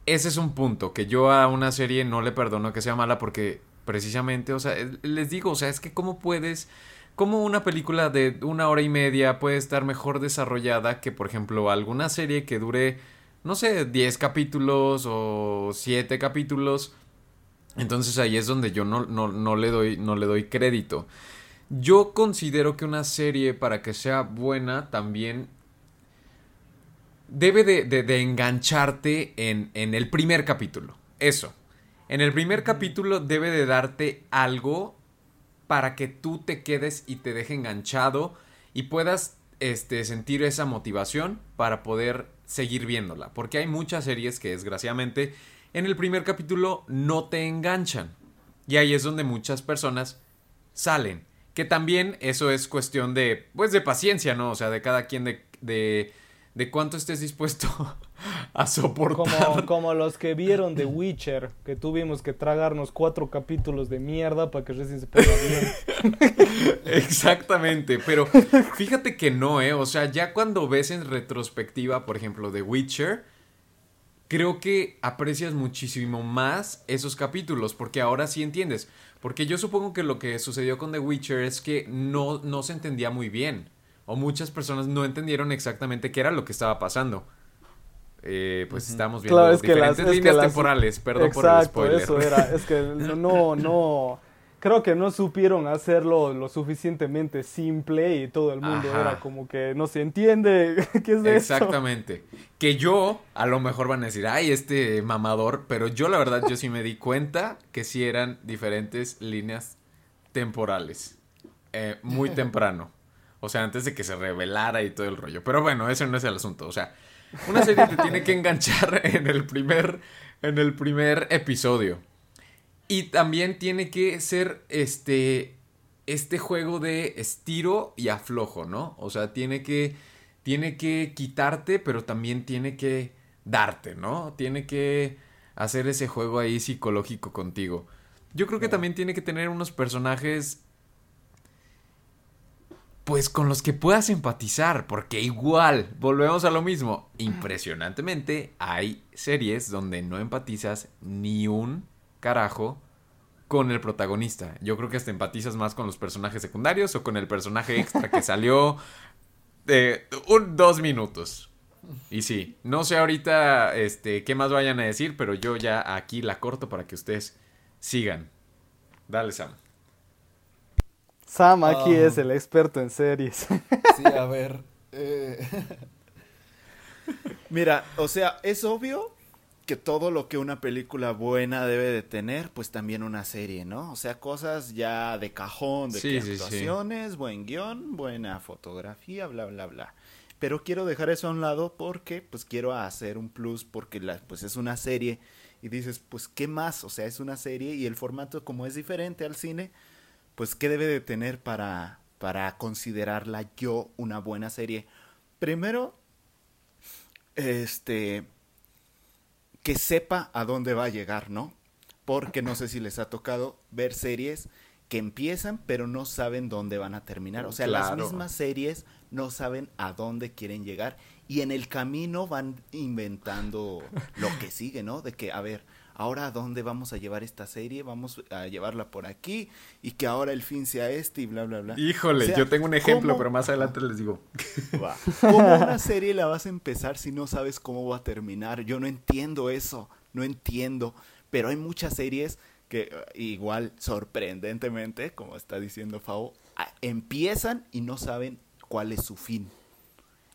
ese es un punto que yo a una serie no le perdono que sea mala porque precisamente, o sea, eh, les digo, o sea, es que cómo puedes, cómo una película de una hora y media puede estar mejor desarrollada que, por ejemplo, alguna serie que dure, no sé, 10 capítulos o 7 capítulos. Entonces ahí es donde yo no, no, no le doy, no le doy crédito. Yo considero que una serie para que sea buena también debe de, de- de engancharte en, en el primer capítulo. Eso. En el primer capítulo debe de darte algo para que tú te quedes y te deje enganchado y puedas este, sentir esa motivación para poder seguir viéndola. Porque hay muchas series que desgraciadamente en el primer capítulo no te enganchan. Y ahí es donde muchas personas salen. Que también eso es cuestión de, pues, de paciencia, ¿no? O sea, de cada quien, de, de, de cuánto estés dispuesto a soportar. Como, como los que vieron The Witcher, que tuvimos que tragarnos cuatro capítulos de mierda para que recién se bien. Exactamente, pero fíjate que no, ¿eh? O sea, ya cuando ves en retrospectiva, por ejemplo, The Witcher, creo que aprecias muchísimo más esos capítulos, porque ahora sí entiendes. Porque yo supongo que lo que sucedió con The Witcher es que no, no se entendía muy bien. O muchas personas no entendieron exactamente qué era lo que estaba pasando. Eh, pues estamos viendo Claro, es que diferentes las- es que líneas las- temporales, perdón por el Exacto, spoiler. eso era. Es que no, no. Creo que no supieron hacerlo lo suficientemente simple y todo el mundo Ajá. era como que no se entiende. ¿Qué es eso? Exactamente. Que yo, a lo mejor van a decir, ay, este mamador, pero yo la verdad, yo sí me di cuenta que sí eran diferentes líneas temporales. Eh, muy temprano. O sea, antes de que se revelara y todo el rollo. Pero bueno, ese no es el asunto. O sea, una serie te tiene que enganchar en el primer, en el primer episodio. Y también tiene que ser este, este juego de estiro y aflojo, ¿no? O sea, tiene que, tiene que quitarte, pero también tiene que darte, ¿no? Tiene que hacer ese juego ahí psicológico contigo. Yo creo que también tiene que tener unos personajes pues con los que puedas empatizar, porque igual, volvemos a lo mismo, impresionantemente hay series donde no empatizas ni un carajo con el protagonista. Yo creo que hasta empatizas más con los personajes secundarios o con el personaje extra que salió de un dos minutos. Y sí, no sé ahorita este qué más vayan a decir, pero yo ya aquí la corto para que ustedes sigan. Dale, Sam. Sam aquí Ah. es el experto en series. Sí, a ver. eh, Mira, o sea, es obvio que todo lo que una película buena debe de tener, pues también una serie, ¿no? O sea, cosas ya de cajón, de Sí, que sí, sí. actuaciones, buen guion, buena fotografía, bla, bla, bla. Pero quiero dejar eso a un lado porque, pues, quiero hacer un plus porque, la, pues, es una serie y dices, pues, ¿qué más? O sea, es una serie y el formato como es diferente al cine, pues, ¿qué debe de tener para, para considerarla yo una buena serie? Primero, este, que sepa a dónde va a llegar, ¿no? Porque no sé si les ha tocado ver series que empiezan pero no saben dónde van a terminar. O sea, las mismas series no saben a dónde quieren llegar y en el camino van inventando lo que sigue, ¿no? De que, a ver, ahora a dónde vamos a llevar esta serie, vamos a llevarla por aquí y que ahora el fin sea este y bla, bla, bla. Híjole, O sea, yo tengo un ejemplo, ¿cómo? pero más adelante les digo. Va. ¿Cómo una serie la vas a empezar si no sabes cómo va a terminar? Yo no entiendo eso, no entiendo. Pero hay muchas series que eh, igual sorprendentemente, como está diciendo Fao, a- empiezan y no saben cuál es su fin.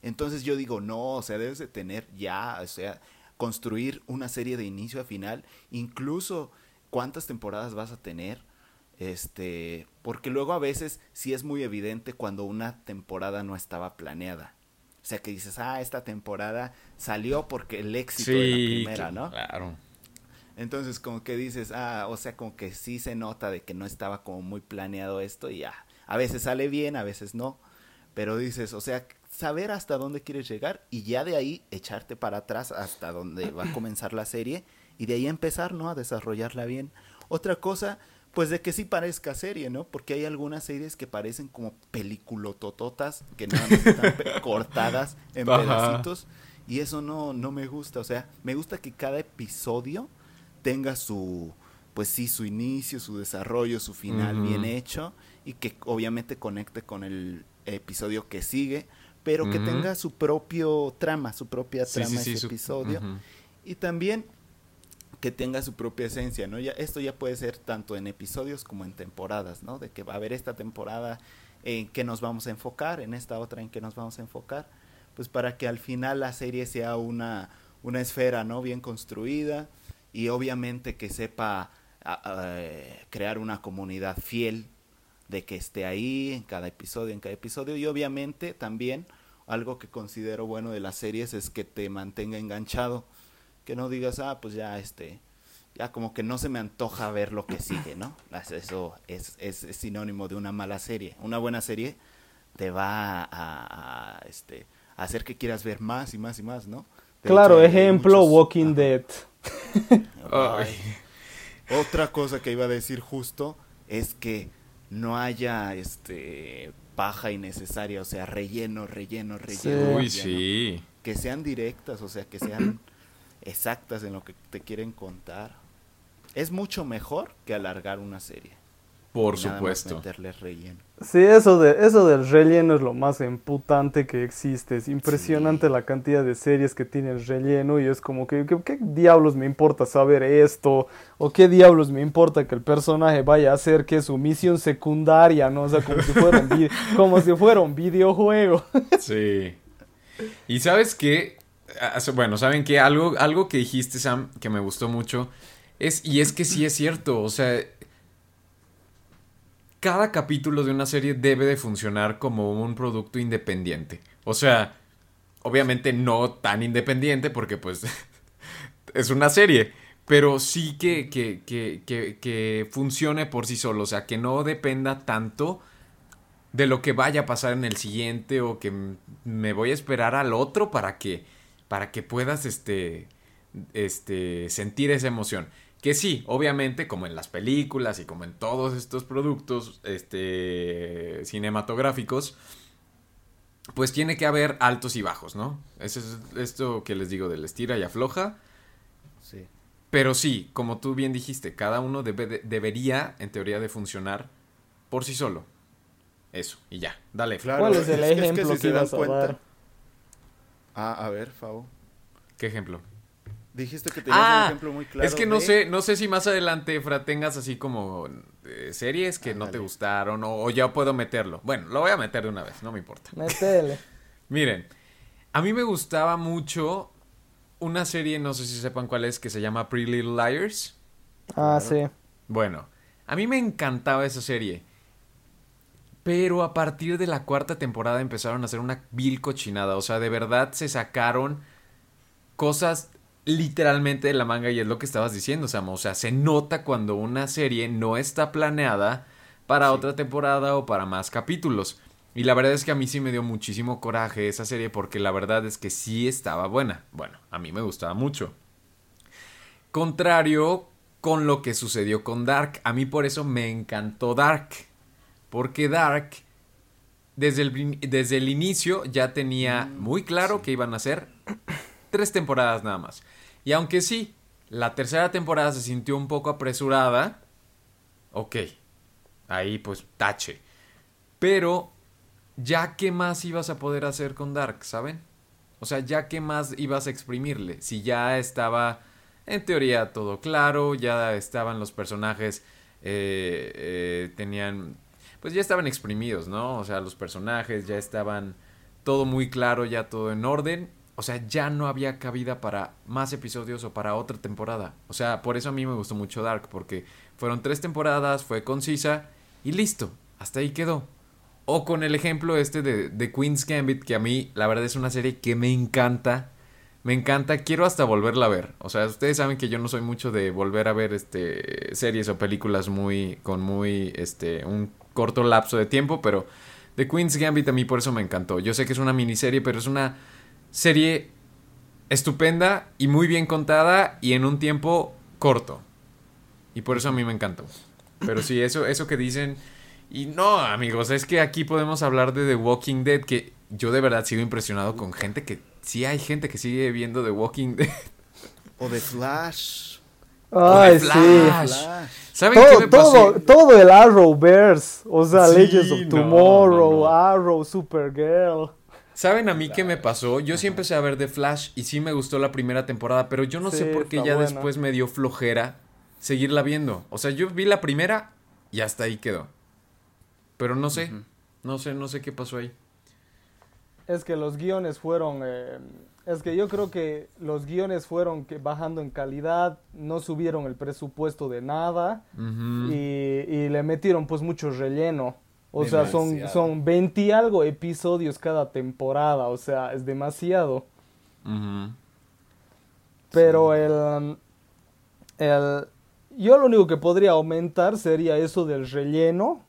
Entonces yo digo, no, o sea, debes de tener ya, o sea, construir una serie de inicio a final, incluso cuántas temporadas vas a tener, este, porque luego a veces sí es muy evidente cuando una temporada no estaba planeada. O sea, que dices, ah, esta temporada salió porque el éxito de la primera, ¿no? Claro. Entonces como que dices, ah, o sea, como que sí se nota de que no estaba como muy planeado esto y ya. A veces sale bien, a veces no. Pero dices, o sea, saber hasta dónde quieres llegar y ya de ahí echarte para atrás hasta donde va a comenzar la serie y de ahí empezar, ¿no? A desarrollarla bien. Otra cosa, pues de que sí parezca serie, ¿no? Porque hay algunas series que parecen como peliculotototas que nada más están cortadas en Ajá. pedacitos y eso no, no me gusta. O sea, me gusta que cada episodio tenga su, pues sí, su inicio, su desarrollo, su final bien hecho y que obviamente conecte con el episodio que sigue, pero que tenga su propio trama, su propia trama sí, sí, ese su- episodio y también que tenga su propia esencia, ¿no? Ya esto ya puede ser tanto en episodios como en temporadas, ¿no? De que va a haber esta temporada en que nos vamos a enfocar, en esta otra en que nos vamos a enfocar, pues para que al final la serie sea una una esfera, ¿no? Bien construida y obviamente que sepa crear una comunidad fiel de que esté ahí en cada episodio, en cada episodio y obviamente también algo que considero bueno de las series es que te mantenga enganchado, que no digas, ah, pues ya este, ya como que no se me antoja ver lo que sigue, ¿no? Eso es, es, es sinónimo de una mala serie. Una buena serie te va a, a, este, a hacer que quieras ver más y más y más, ¿no? De claro, hecho, ejemplo, muchos- Walking. Dead. Ay. Otra cosa que iba a decir justo es que no haya este paja innecesaria, o sea, relleno, relleno, relleno. Sí. Uy, sí. Que sean directas, o sea, que sean exactas en lo que te quieren contar, es mucho mejor que alargar una serie. Por y nada más supuesto. meterle relleno. Sí, eso, de, eso del relleno es lo más emputante que existe. Es impresionante Sí. la cantidad de series que tienen relleno y es como que, que- ¿qué diablos me importa saber esto? ¿O qué diablos me importa que el personaje vaya a hacer que su misión secundaria, ¿no? O sea, como si fuera un, vi- como si fuera un videojuego. Sí. Y sabes qué, bueno, saben que algo, algo que dijiste, Sam, que me gustó mucho, es, y es que sí es cierto, o sea, cada capítulo de una serie debe de funcionar como un producto independiente. O sea, obviamente no tan independiente porque pues es una serie, pero sí que, que, que, que, funcione por sí solo, o sea, que no dependa tanto de lo que vaya a pasar en el siguiente o que me voy a esperar al otro para que para que puedas este este sentir esa emoción. Que sí, obviamente, como en las películas y como en todos estos productos este cinematográficos, pues tiene que haber altos y bajos, ¿no? Eso es esto que les digo del estira y afloja. Sí. Pero sí, como tú bien dijiste, cada uno debe de- debería, en teoría, de funcionar por sí solo. Eso, y ya, dale. Claro, ¿Cuál es el es que- es que ejemplo si que se dan a cuenta- dar? Ah, a ver, Fabo. ¿Qué ejemplo? Dijiste que tenías Ah, un ejemplo muy claro. es que no de- sé, no sé si más adelante, Fra, tengas así como eh, series que no te gustaron o, o ya puedo meterlo. Bueno, lo voy a meter de una vez, no me importa. Métele. Miren, a mí me gustaba mucho una serie, no sé si sepan cuál es, que se llama Pretty Little Liars. Ah, sí. Bueno, a mí me encantaba esa serie. Pero a partir de la cuarta temporada empezaron a hacer una vil cochinada. O sea, de verdad se sacaron cosas literalmente de la manga y es lo que estabas diciendo, Sam. O sea, se nota cuando una serie no está planeada para otra temporada o para más capítulos. Y la verdad es que a mí sí me dio muchísimo coraje esa serie porque la verdad es que sí estaba buena. Bueno, a mí me gustaba mucho. Contrario con lo que sucedió con Dark. A mí por eso me encantó Dark. Porque Dark, desde el, desde el inicio, ya tenía muy claro que iban a ser tres temporadas nada más. Y aunque sí, la tercera temporada se sintió un poco apresurada. Ok. Ahí pues tache. Pero, ya qué más ibas a poder hacer con Dark, ¿saben? O sea, ya qué más ibas a exprimirle. Si ya estaba, en teoría, todo claro, ya estaban los personajes, eh, eh, tenían, pues ya estaban exprimidos, ¿no? O sea, los personajes ya estaban todo muy claro, ya todo en orden. O sea, ya no había cabida para más episodios o para otra temporada. O sea, por eso a mí me gustó mucho Dark, porque fueron tres temporadas, fue concisa y listo, hasta ahí quedó. O con el ejemplo este de, de Queen's Gambit, que a mí la verdad es una serie que me encanta. Me encanta, quiero hasta volverla a ver. O sea, ustedes saben que yo no soy mucho de volver a ver este series o películas muy con muy este un corto lapso de tiempo, pero The Queen's Gambit a mí por eso me encantó. Yo sé que es una miniserie, pero es una serie estupenda y muy bien contada y en un tiempo corto. Y por eso a mí me encantó. Pero sí, eso eso que dicen y no, amigos, es que aquí podemos hablar de The Walking Dead, que yo de verdad sigo impresionado con gente que... Sí hay gente que sigue viendo The Walking Dead. O de Flash. Ay, sí. Flash. Flash. ¿Saben qué Todo, me pasó? todo, todo el Arrowverse. O sea, Sí, Legends of no, Tomorrow, no, no. Arrow, Supergirl. ¿Saben a mí qué me pasó? Yo sí empecé a ver The Flash y sí me gustó la primera temporada, pero yo no sé por qué ya buena. después me dio flojera seguirla viendo. O sea, yo vi la primera y hasta ahí quedó. Pero no sé, no sé, no sé qué pasó ahí. Es que los guiones fueron. eh, es que yo creo que los guiones fueron que bajando en calidad, no subieron el presupuesto de nada y, y le metieron pues mucho relleno. O sea, son, son 20 y algo episodios cada temporada, o sea, es demasiado. Pero el, el... Yo lo único que podría aumentar sería eso del relleno.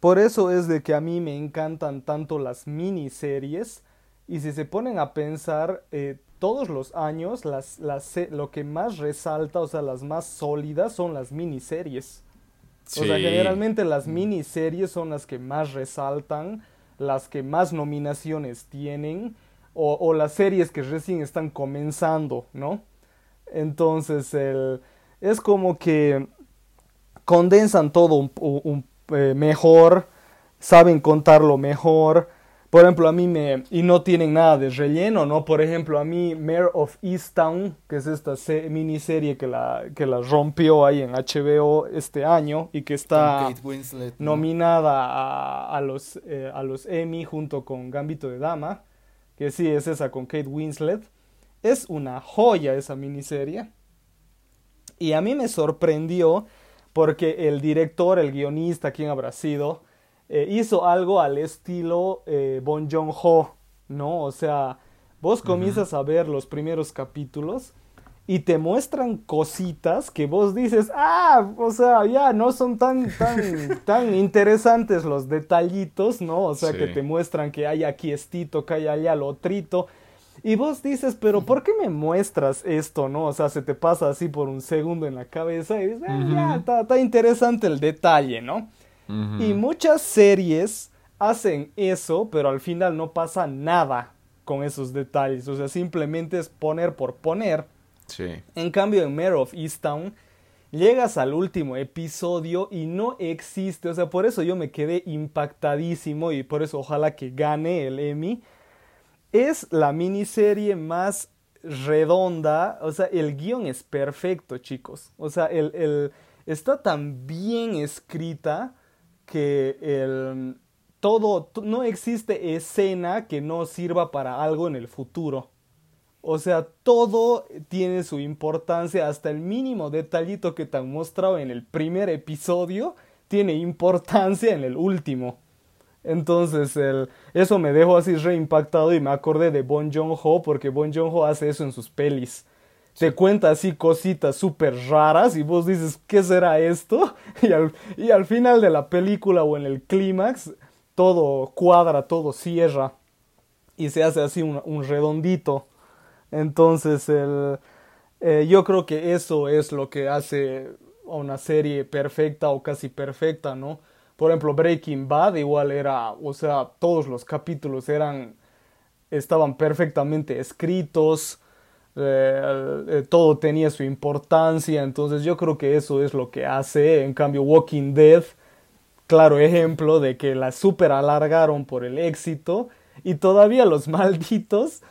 Por eso es de que a mí me encantan tanto las miniseries. Y si se ponen a pensar, eh, todos los años las, las, lo que más resalta, o sea, las más sólidas son las miniseries. O sea, generalmente las miniseries son las que más resaltan, las que más nominaciones tienen, o, o las series que recién están comenzando, ¿no? Entonces, el, es como que condensan todo un, un- eh, mejor, saben contarlo mejor. Por ejemplo, a mí me... Y no tienen nada de relleno, ¿no? Por ejemplo, a mí Mayor of Easttown, que es esta se- miniserie que la, que la rompió ahí en HBO este año y que está Winslet. ¿no? nominada a, a los, eh, a los Emmy junto con Gambito de Dama, que sí es esa con Kate Winslet. Es una joya esa miniserie. Y a mí me sorprendió porque el director, el guionista, quien habrá sido, eh, hizo algo al estilo eh, Bon Joon-ho, ¿no? O sea, vos comienzas a ver los primeros capítulos y te muestran cositas que vos dices, ah, o sea, ya no son tan, tan, tan interesantes los detallitos, ¿no? O sea, que te muestran que hay aquí estito, que hay allá lo otrito. Y vos dices, pero ¿por qué me muestras esto, no? O sea, se te pasa así por un segundo en la cabeza y dices, ah, ya, está interesante el detalle, ¿no? Y muchas series hacen eso, pero al final no pasa nada con esos detalles. O sea, simplemente es poner por poner. Sí. En cambio, en Mayor of Easttown, llegas al último episodio y no existe. O sea, por eso yo me quedé impactadísimo y por eso ojalá que gane el Emmy. Es la miniserie más redonda. O sea, el guion es perfecto, chicos. O sea, el, el- está tan bien escrita que el, todo, no existe escena que no sirva para algo en el futuro. O sea, todo tiene su importancia, hasta el mínimo detallito que te han mostrado en el primer episodio tiene importancia en el último. Entonces, el, eso me dejó así reimpactado y me acordé de Bon Joon-ho porque Bon Joon-ho hace eso en sus pelis. Te cuenta así cositas súper raras y vos dices, ¿qué será esto? Y al, final de la película o en el clímax, todo cuadra, todo cierra y se hace así un, un redondito. Entonces, el, eh, yo creo que eso es lo que hace a una serie perfecta o casi perfecta, ¿no? Por ejemplo, Breaking Bad igual era, o sea, todos los capítulos eran, estaban perfectamente escritos, eh, todo tenía su importancia, entonces yo creo que eso es lo que hace, en cambio Walking Dead, claro ejemplo de que la super alargaron por el éxito y todavía los malditos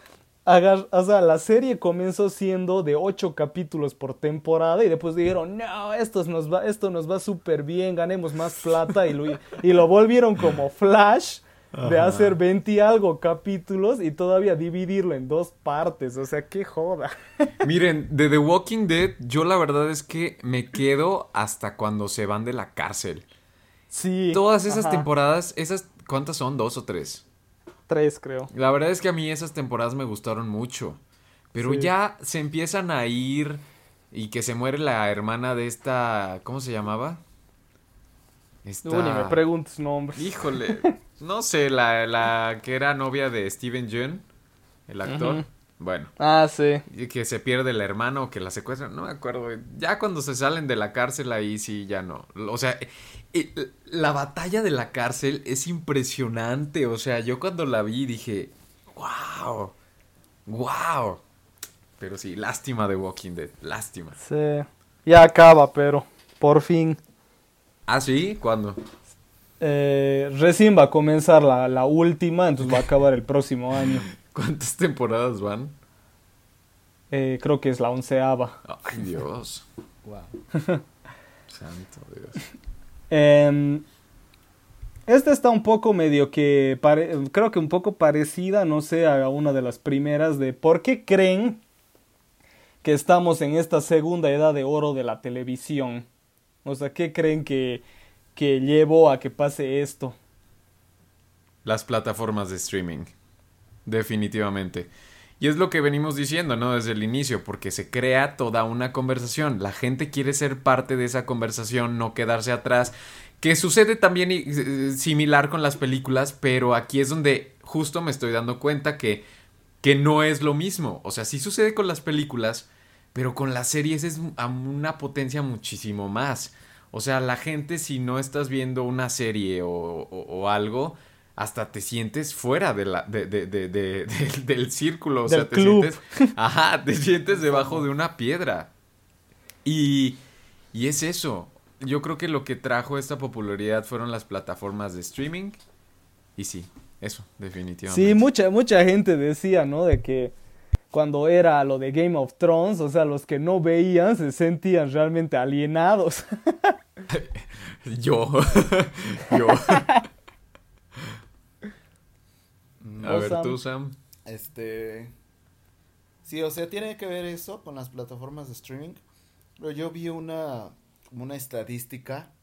o sea, la serie comenzó siendo de ocho capítulos por temporada y después dijeron, no, esto nos va, esto nos va súper bien, ganemos más plata y lo, y lo volvieron como Flash de hacer 20 y algo capítulos y todavía dividirlo en dos partes, o sea, qué joda. Miren, de The Walking Dead, yo la verdad es que me quedo hasta cuando se van de la cárcel. Sí. Todas esas ajá, temporadas, esas, ¿cuántas son? ¿Dos o tres? Tres, creo. La verdad es que a mí esas temporadas me gustaron mucho. Pero Sí. ya se empiezan a ir y que se muere la hermana de esta, ¿cómo se llamaba? Esta... Uy, ni me preguntes nombres. Híjole, no sé, la, la que era novia de Steven Yeun, el actor. Bueno, Ah, sí. y que se pierde el hermano o que la secuestran, no me acuerdo. Ya cuando se salen de la cárcel ahí sí ya no. O sea, eh, la batalla de la cárcel es impresionante. O sea, yo cuando la vi dije, wow, wow. Pero sí, lástima de Walking Dead, lástima. Sí. Ya acaba, pero por fin. ¿Ah, sí? ¿Cuándo? Eh, recién va a comenzar la, la última, entonces va a acabar el próximo año. ¿Cuántas temporadas van? Eh, creo que es la onceava. Ay, Dios. Wow. Santo Dios. Em, esta está un poco medio que, pare- creo que un poco parecida, no sé, a una de las primeras de por qué creen que estamos en esta segunda edad de oro de la televisión. O sea, ¿qué creen que, que llevó a que pase esto? Las plataformas de streaming. Definitivamente. Y es lo que venimos diciendo, ¿no? Desde el inicio, porque se crea toda una conversación. La gente quiere ser parte de esa conversación, no quedarse atrás. Que sucede también eh, similar con las películas, pero aquí es donde justo me estoy dando cuenta que, que no es lo mismo. O sea, sí sucede con las películas, pero con las series es a una potencia muchísimo más. O sea, la gente si no estás viendo una serie o, o- o algo, hasta te sientes fuera de la, de, de, de, de- del- del círculo. O Del sea, te club. sientes. Ajá, te sientes debajo de una piedra. Y, y es eso. Yo creo que lo que trajo esta popularidad fueron las plataformas de streaming. Y sí, eso, definitivamente. Sí, mucha, mucha gente decía, ¿no? De que cuando era lo de Game of Thrones, o sea, los que no veían se sentían realmente alienados. Yo. Yo. A ¿O ver, Sam? tú, Sam. Este. Sí, o sea, tiene que ver eso con las plataformas de streaming. Pero yo vi una, como una estadística.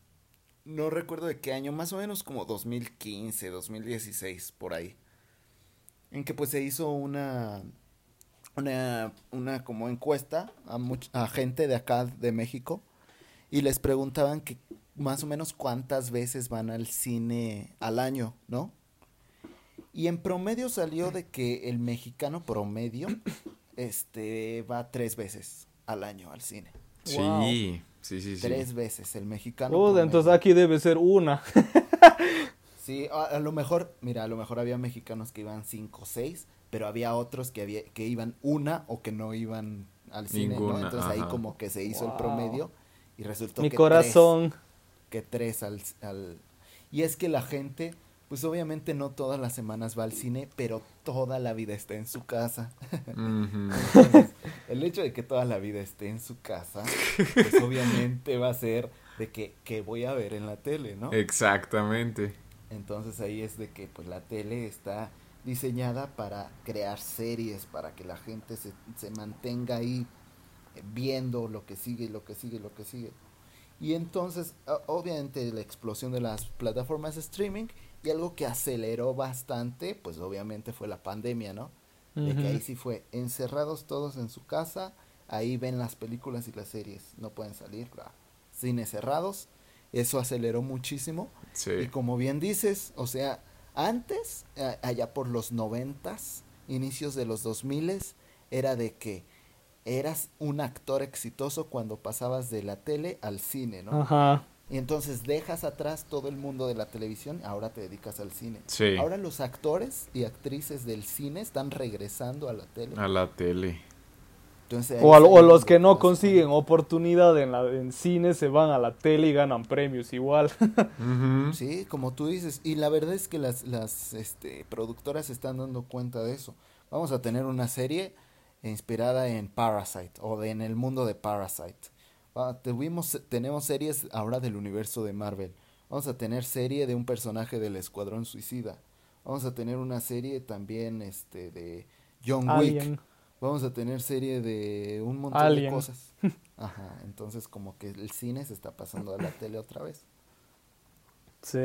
No recuerdo de qué año, más o menos como 2015, 2016, por ahí. En que pues se hizo una. Una, una como encuesta a, much- a gente de acá de México. Y les preguntaban que más o menos cuántas veces van al cine al año, ¿no? Y en promedio salió de que el mexicano promedio este va tres veces al año al cine. Wow. Sí, sí, sí, sí. Tres veces el mexicano. Uy, entonces aquí debe ser una. Sí, a, a lo mejor, mira, a lo mejor había mexicanos que iban cinco o seis, pero había otros que había que iban una o que no iban al cine, ¿no? Ninguna, Entonces ahí ajá. como que se hizo el Wow. promedio y resultó Mi que corazón. tres, que tres al, al y es que la gente pues obviamente no todas las semanas va al cine, pero toda la vida está en su casa. Entonces, el hecho de que toda la vida esté en su casa, pues obviamente va a ser de que, que voy a ver en la tele, ¿no? Exactamente. Entonces ahí es de que pues la tele está diseñada para crear series, para que la gente se, se mantenga ahí viendo lo que sigue, lo que sigue, lo que sigue. Y entonces, obviamente la explosión de las plataformas de streaming y algo que aceleró bastante, pues obviamente fue la pandemia, ¿no? De que Ujú. ahí sí fue encerrados todos en su casa, ahí ven las películas y las series, no pueden salir, claro. cines cerrados, eso aceleró muchísimo. Sí. Y como bien dices, o sea, antes, a- allá por los noventas, inicios de los dos miles, era de que eras un actor exitoso cuando pasabas de la tele al cine, ¿no? Ajá. Y entonces dejas atrás todo el mundo de la televisión, ahora te dedicas al cine. Sí. Ahora los actores y actrices del cine están regresando a la tele. A la tele. Entonces, O, o los lo que no pasa. consiguen oportunidad en, la, en cine se van a la tele y ganan premios igual. Sí, como tú dices. Y la verdad es que las, las este, productoras se están dando cuenta de eso. Vamos a tener una serie inspirada en Parasite o de, en el mundo de Parasite. Ah, tuvimos, tenemos series ahora del universo de Marvel. Vamos a tener serie de un personaje del Escuadrón Suicida. Vamos a tener una serie también este, de John Wick. Vamos a tener serie de un montón de cosas. Ajá, entonces como que el cine se está pasando a la tele otra vez. Sí.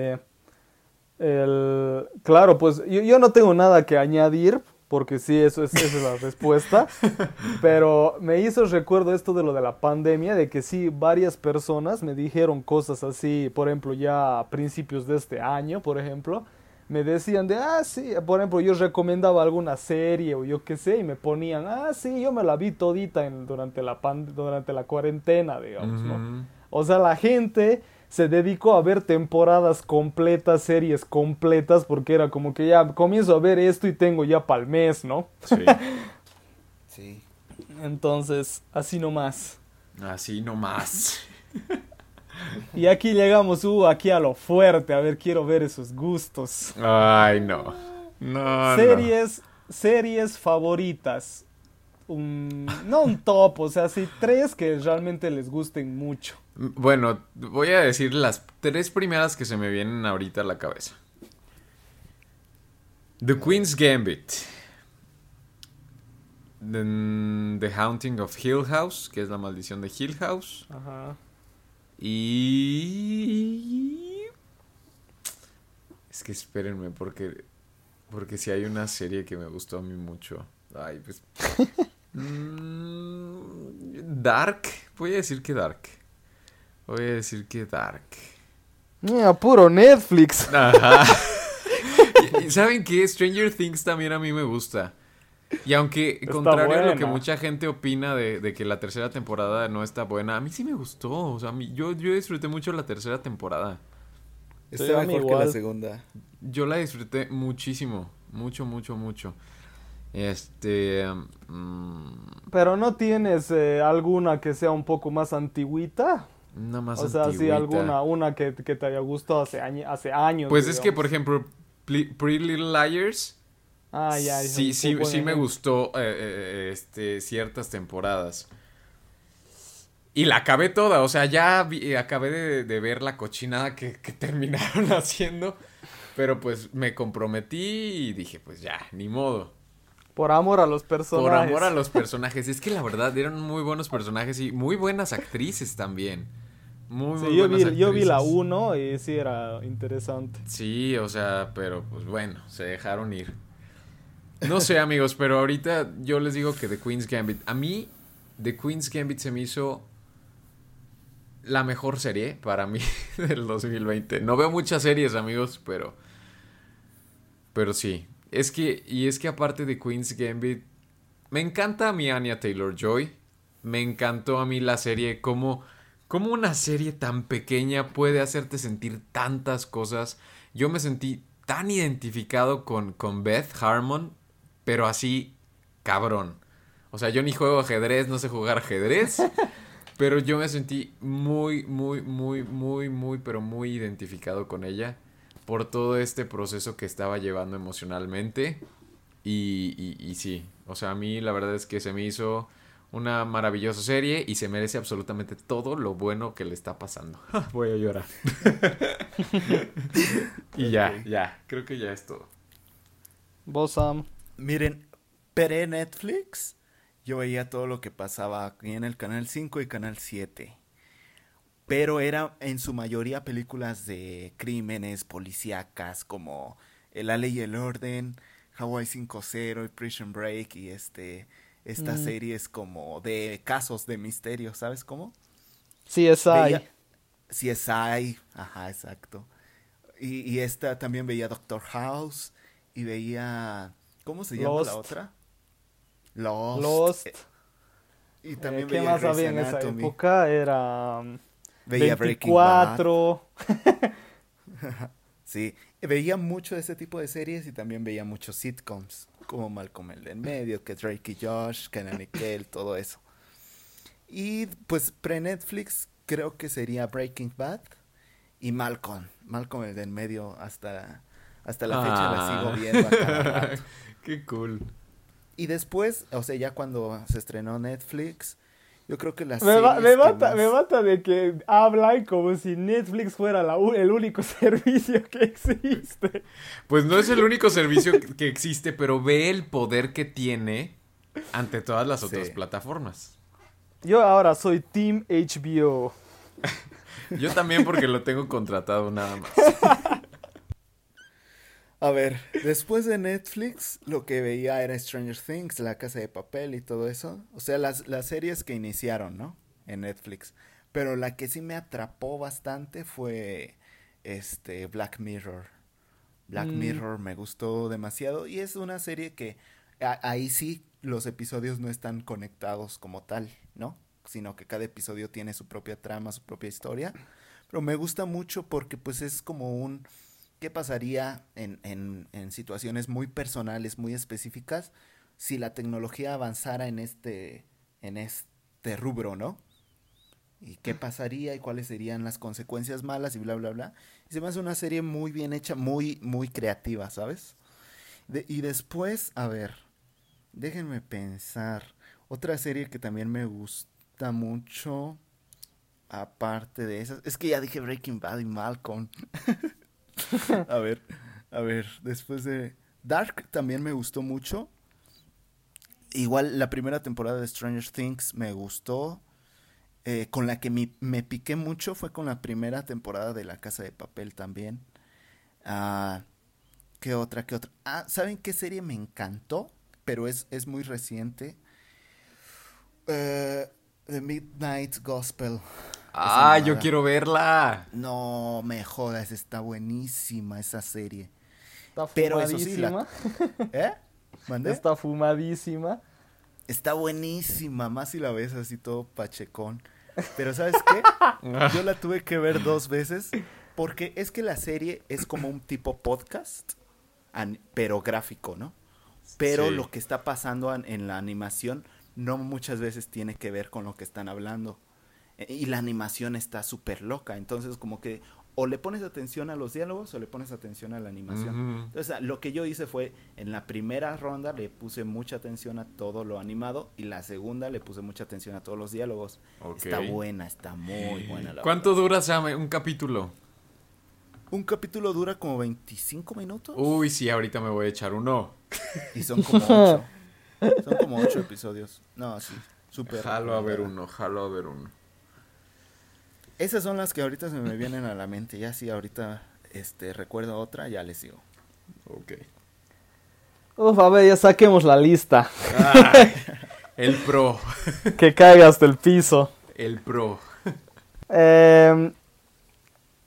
El, claro, pues yo, yo no tengo nada que añadir, porque sí, eso es, esa es la respuesta. Pero me hizo recuerdo esto de lo de la pandemia, de que sí, varias personas me dijeron cosas así, por ejemplo, ya a principios de este año, por ejemplo, me decían de, ah, sí, por ejemplo, yo recomendaba alguna serie o yo qué sé, y me ponían, ah, sí, yo me la vi todita en, durante, la pan- durante la cuarentena, digamos, ¿no? Ujú. O sea, la gente se dedicó a ver temporadas completas, series completas, porque era como que ya comienzo a ver esto y tengo ya para el mes, ¿no? Sí. Sí. Entonces, así nomás. Así nomás. Y aquí llegamos, uh, aquí a lo fuerte, a ver, quiero ver esos gustos. Ay, no. No, no. series, series favoritas. Un- no un top, o sea, sí, tres que realmente les gusten mucho. Bueno, voy a decir las tres primeras que se me vienen ahorita a la cabeza. The Queen's Gambit. Then The Haunting of Hill House, que es la maldición de Hill House. Ajá. Y... Es que espérenme, porque... Porque si hay una serie que me gustó a mí mucho. Ay, pues... Mm, Dark. Voy a decir que Dark. Voy a decir que Dark. Mira, puro Netflix. Ajá. ¿Saben qué? Stranger Things también a mí me gusta. Y aunque, Está contrario a lo que mucha gente opina de, de que la tercera temporada no está buena, a mí sí me gustó. O sea, a mí- yo, yo disfruté mucho la tercera temporada. Está mejor que la segunda. Yo la disfruté muchísimo, mucho, mucho, mucho. Este... mm, Pero no tienes eh, alguna que sea un poco más antigüita. una más o sea, sí, antigüita. alguna, una que, que te haya gustado hace, añi- hace años. Pues es que, por ejemplo, Pretty Little Liars... Ah, ya, sí, sí, sí me gustó eh, eh, este, ciertas temporadas. Y la acabé toda, o sea, ya vi- acabé de, de ver la cochinada que, que terminaron haciendo. Pero pues me comprometí y dije, pues ya, ni modo. Por amor a los personajes. Por amor a los personajes. Es que la verdad eran muy buenos personajes y muy buenas actrices también. Muy, Sí, muy yo vi, buenas yo vi la actrices. 1 y sí era interesante. Sí, o sea, pero pues bueno, se dejaron ir. No sé, amigos, pero ahorita yo les digo que The Queen's Gambit. A mí, The Queen's Gambit se me hizo la mejor serie para mí del 2020. No veo muchas series, amigos, pero. Pero sí. Es que, y es que aparte de Queen's Gambit, me encanta a mí Anya Taylor Joy. Me encantó a mí la serie, como, como una serie tan pequeña puede hacerte sentir tantas cosas. Yo me sentí tan identificado con, con Beth Harmon, pero así, cabrón. O sea, yo ni juego ajedrez, no sé jugar ajedrez. Pero yo me sentí muy, muy, muy, muy, muy, pero muy identificado con ella por todo este proceso que estaba llevando emocionalmente. Y, y, y sí, o sea, a mí la verdad es que se me hizo una maravillosa serie y se merece absolutamente todo lo bueno que le está pasando. Voy a llorar. y ya, ya, creo que ya es todo. Vos, Sam. Miren, pre Netflix, yo veía todo lo que pasaba aquí en el canal 5 y canal 7. Pero era en su mayoría películas de crímenes policíacas como La Ley y el Orden, Hawaii 5-0 y Prison Break y este estas Mm. series como de casos de misterio, ¿sabes cómo? Ahí. Veía- CSI, ajá, exacto. Y, y esta también veía Doctor House y veía ¿cómo se llama la otra? Lost. Lost. Eh, Y Eh, también ¿Qué veía más Grey's había en esa época? Era um, Veía Breaking Bad. 24. Sí, veía mucho de ese tipo de series y también veía muchos sitcoms, como Malcolm el de en medio, que Drake y Josh, Kenan y Kel, todo eso. Y pues pre-Netflix creo que sería Breaking Bad y Malcolm, Malcolm el de en medio hasta, hasta la fecha la Ah. sigo viendo a cada rato. Qué cool. Y después, o sea, ya cuando se estrenó Netflix, yo creo que las Me, va- me mata, más- me mata de que hablan como si Netflix fuera la el único servicio que existe. Pues no es el único servicio que- que existe, pero ve el poder que tiene ante todas las otras Sí. plataformas. Yo ahora soy Team HBO. Yo también porque lo tengo contratado nada más. A ver, después de Netflix, lo que veía era Stranger Things, La Casa de Papel y todo eso. O sea, las, las series que iniciaron, ¿no? En Netflix. Pero la que sí me atrapó bastante fue este Black Mirror. Black Mm. Mirror me gustó demasiado y es una serie que a- ahí sí los episodios no están conectados como tal, ¿no? Sino que cada episodio tiene su propia trama, su propia historia. Pero me gusta mucho porque pues es como un ¿Qué pasaría en, en, en situaciones muy personales, muy específicas, si la tecnología avanzara en este, en este rubro, ¿no? ¿Y qué pasaría y cuáles serían las consecuencias malas y bla, bla, bla? Y se me hace una serie muy bien hecha, muy, muy creativa, ¿sabes? De- y después, a ver, déjenme pensar. Otra serie que también me gusta mucho, aparte de esas, es que ya dije Breaking Bad y Malcolm. A ver, a ver, después de Dark también me gustó mucho. Igual la primera temporada de Stranger Things me gustó. Eh, con la que me piqué mucho fue con la primera temporada de La Casa de Papel también. Ah, ¿Qué otra? ¿Qué otra? Ah, ¿saben qué serie me encantó? Pero es, es muy reciente. Eh, The Midnight Gospel. Ah, yo quiero verla. No me jodas, está buenísima esa serie. Está Pero eso sí, la- fumadísima. ¿Eh? ¿Mandé? Está... Está fumadísima. buenísima, más si la ves así todo pachecón. Pero ¿sabes qué? Yo la tuve que ver dos veces Porque es que la serie es como un tipo podcast, pero gráfico, ¿no? Pero Sí. lo que está pasando an- en la animación no muchas veces tiene que ver con lo que están hablando. Y la animación está súper loca. Entonces, como que o le pones atención a los diálogos o le pones atención a la animación. Entonces, lo que yo hice fue, en la primera ronda le puse mucha atención a todo lo animado y la segunda le puse mucha atención a todos los diálogos. Está buena, está muy buena. La ¿Cuánto verdad. dura, Sam, un capítulo? Un capítulo dura como 25 minutos Uy, sí, ahorita me voy a echar uno. y son como 8. son como 8 episodios. No, sí, súper. Jalo a ver uno, jalo a ver uno. Esas son las que ahorita se me vienen a la mente. Ya si ahorita este, recuerdo otra, ya les digo. Ok. Uf, a ver, ya saquemos la lista. Ay, el pro, que caiga hasta el piso. el pro. Eh,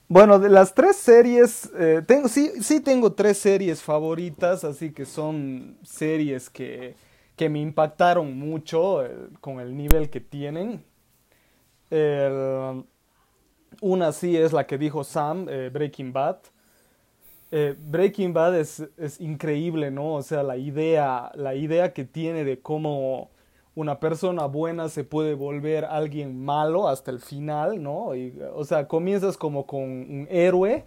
bueno, de las tres series, eh, tengo, sí, sí tengo tres series favoritas, así que son series que, que me impactaron mucho eh, con el nivel que tienen. El- una sí es la que dijo Sam, eh, Breaking Bad. Eh, Breaking Bad es, es increíble, ¿no? O sea, la idea, la idea que tiene de cómo una persona buena se puede volver alguien malo hasta el final, ¿no? Y, o sea, comienzas como con un héroe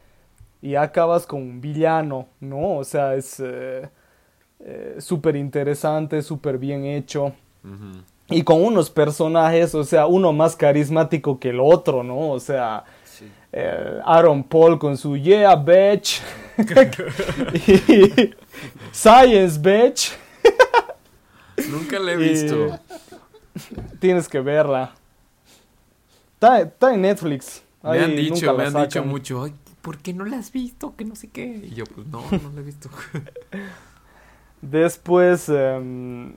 y acabas con un villano, ¿no? O sea, es eh, súper interesante, súper bien hecho. Y con unos personajes, o sea, uno más carismático que el otro, ¿no? O sea, eh, Aaron Paul con su Yeah, bitch. y Science, bitch. Nunca la he Y- visto. Tienes que verla. Está, está en Netflix. Me Ahí han nunca dicho, me han dicho mucho, ay, ¿por qué no la has visto? Que no sé qué. Y yo, pues no, no la he visto. Después, em,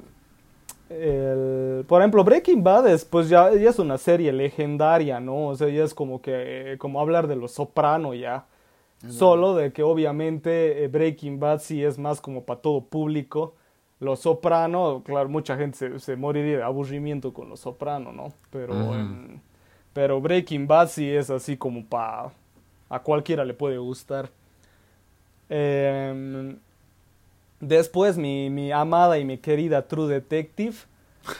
el- por ejemplo, Breaking Bad después ya, ya es una serie legendaria, ¿no? O sea, ya es como que, como hablar de los soprano ya. Solo de que obviamente eh, Breaking Bad sí es más como para todo público. Los Soprano, claro, mucha gente se, se moriría de aburrimiento con Los Soprano, ¿no? Pero, pero Breaking Bad sí es así como para... A cualquiera le puede gustar. Em, después mi, mi amada y mi querida True Detective,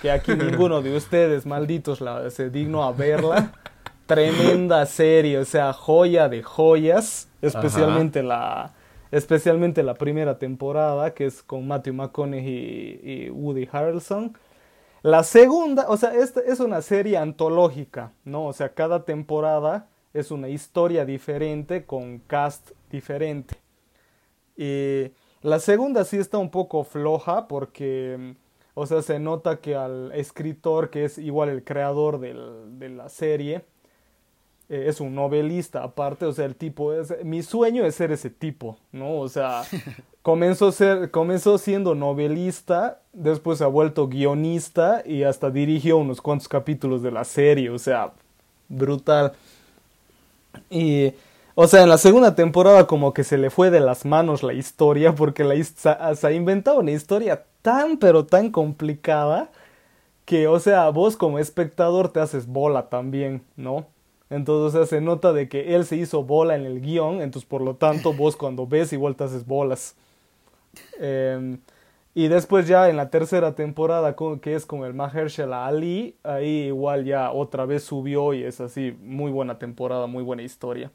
que aquí ninguno de ustedes malditos la, se dignó a verla. Tremenda serie, o sea, joya de joyas, especialmente la especialmente la primera temporada, que es con Matthew McConaughey y, y Woody Harrelson. La segunda, o sea, esta es una serie antológica, ¿no? O sea, cada temporada es una historia diferente con cast diferente. Y la segunda sí está un poco floja porque, mm, o sea, se nota que al escritor, que es igual el creador del- de la serie, eh, es un novelista aparte, o sea, el tipo es... Mi sueño es ser ese tipo, ¿no? O sea, comenzó, ser, comenzó siendo novelista, después se ha vuelto guionista y hasta dirigió unos cuantos capítulos de la serie, o sea, brutal. Y, o sea, en la segunda temporada como que se le fue de las manos la historia porque la, se ha inventado una historia tan pero tan complicada que, o sea, vos como espectador te haces bola también, ¿no? Entonces, o sea, se nota de que él se hizo bola en el guion, entonces por lo tanto vos cuando ves igual te haces bolas. Em, y después ya en la tercera temporada, que es con el Mahershala Ali, ahí igual ya otra vez subió y es así, muy buena temporada, muy buena historia.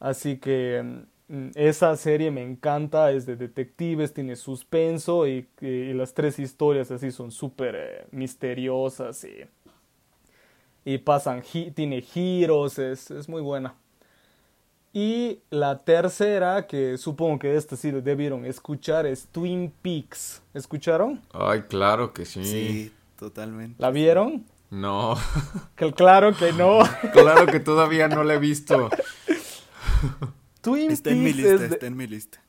Así que mm, esa serie me encanta, es de detectives, tiene suspenso y, y las tres historias así son súper eh, misteriosas y, y pasan, gi- tiene giros, es, es muy buena. Y la tercera, que supongo que esta sí debieron escuchar, es Twin Peaks. ¿Escucharon? Ay, claro que sí. Sí, totalmente. ¿La vieron? No, Que claro que no. claro que todavía no la he visto. Twin Está en mi Peaks lista, es, de- está en mi lista.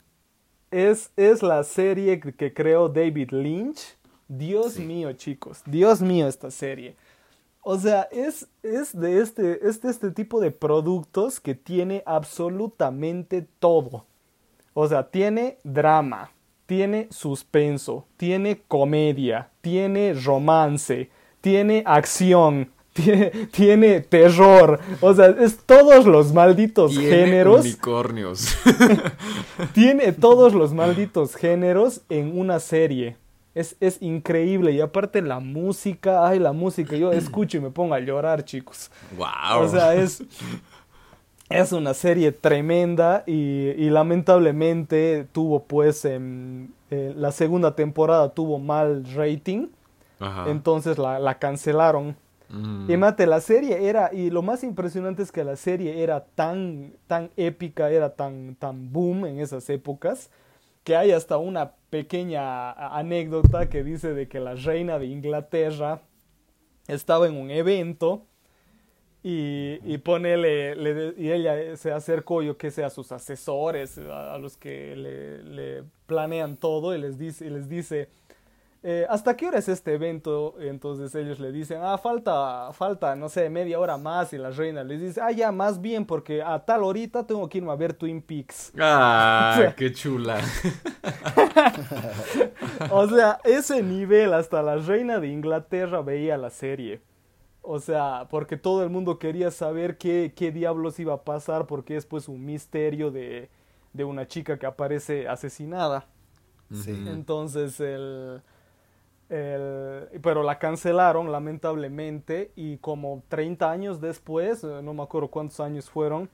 es, es la serie que, creó David Lynch. Dios mío, chicos. Dios mío, esta serie. O sea, es, es de este, es de este tipo de productos que tiene absolutamente todo. O sea, tiene drama, tiene suspenso, tiene comedia, tiene romance, tiene acción, tiene, tiene terror. O sea, es todos los malditos Tiene géneros. unicornios. Tiene todos los malditos géneros en una serie. Es, es increíble. Y aparte la música, ay, la música, yo escucho y me pongo a llorar, chicos. wow. O sea, es, es una serie tremenda y, y lamentablemente tuvo pues en, eh, la segunda temporada tuvo mal rating, Ajá. entonces la, la cancelaron. Mm. Y mate, la serie era, y lo más impresionante es que la serie era tan, tan épica, era tan, tan boom en esas épocas, que hay hasta una pequeña anécdota que dice de que la reina de Inglaterra estaba en un evento y, y y ella se acercó, yo que sé, a sus asesores, a, a los que le, le planean todo, y les dice, y les dice eh, ¿hasta qué hora es este evento? Entonces ellos le dicen, ah, falta, falta, no sé, media hora más, y la reina les dice, ah, ya, más bien, porque a tal horita tengo que irme a ver Twin Peaks. Ah, qué chula. O sea, ese nivel, hasta la reina de Inglaterra veía la serie. O sea, porque todo el mundo quería saber qué, qué diablos iba a pasar, porque es pues un misterio de, de una chica que aparece asesinada. Sí. Entonces, el, el- pero la cancelaron lamentablemente y como 30 años después, eh, no me acuerdo cuántos años fueron,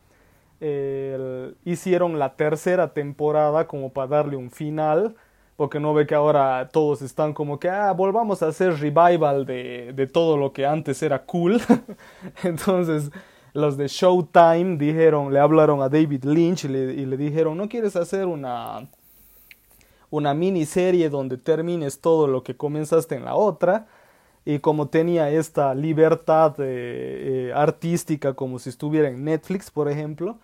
el- hicieron la tercera temporada como para darle un final, porque no ve que ahora todos están como que, ah, volvamos a hacer revival de, de todo lo que antes era cool. Entonces, los de Showtime dijeron, le hablaron a David Lynch y le, y le dijeron, ¿no quieres hacer una una miniserie donde termines todo lo que comenzaste en la otra. Y como tenía esta libertad eh, eh, artística como si estuviera en Netflix, por ejemplo,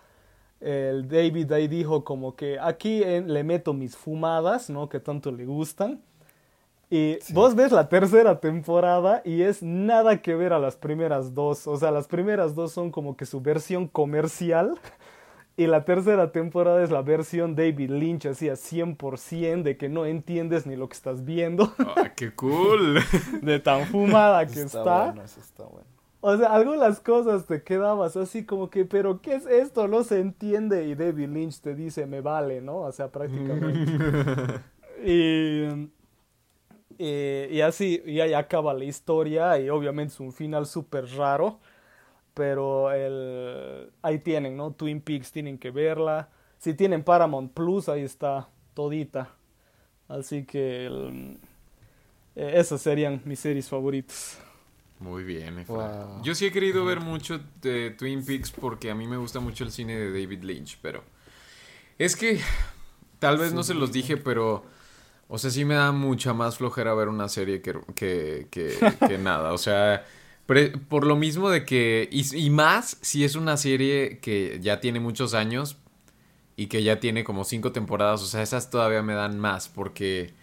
el David ahí dijo como que aquí eh, le meto mis fumadas, ¿no? Que tanto le gustan. Y vos ves la tercera temporada y es nada que ver a las primeras dos. O sea, las primeras dos son como que su versión comercial. Y la tercera temporada es la versión David Lynch, así a 100% de que no entiendes ni lo que estás viendo, Ah, qué cool. de tan fumada que Está está. bueno, eso está bueno. O sea, algunas cosas te quedabas así como que, pero ¿qué es esto? No se entiende. Y David Lynch te dice, me vale, ¿no? O sea, prácticamente. y, y, y así, y ahí acaba la historia. Y obviamente es un final súper raro. Pero el, ahí tienen, ¿no? Twin Peaks tienen que verla. Si tienen Paramount Plus, ahí está todita. Así que el- eh, esas serían mis series favoritas. Muy bien, Efra. Wow. Yo sí he querido ver mucho de Twin Peaks porque a mí me gusta mucho el cine de David Lynch, pero es que tal vez no se los dije, pero o sea, sí me da mucha más flojera ver una serie que, que, que, que nada. O sea, pre- por lo mismo de que, y, y más si es una serie que ya tiene muchos años y que ya tiene como cinco temporadas, o sea, esas todavía me dan más porque,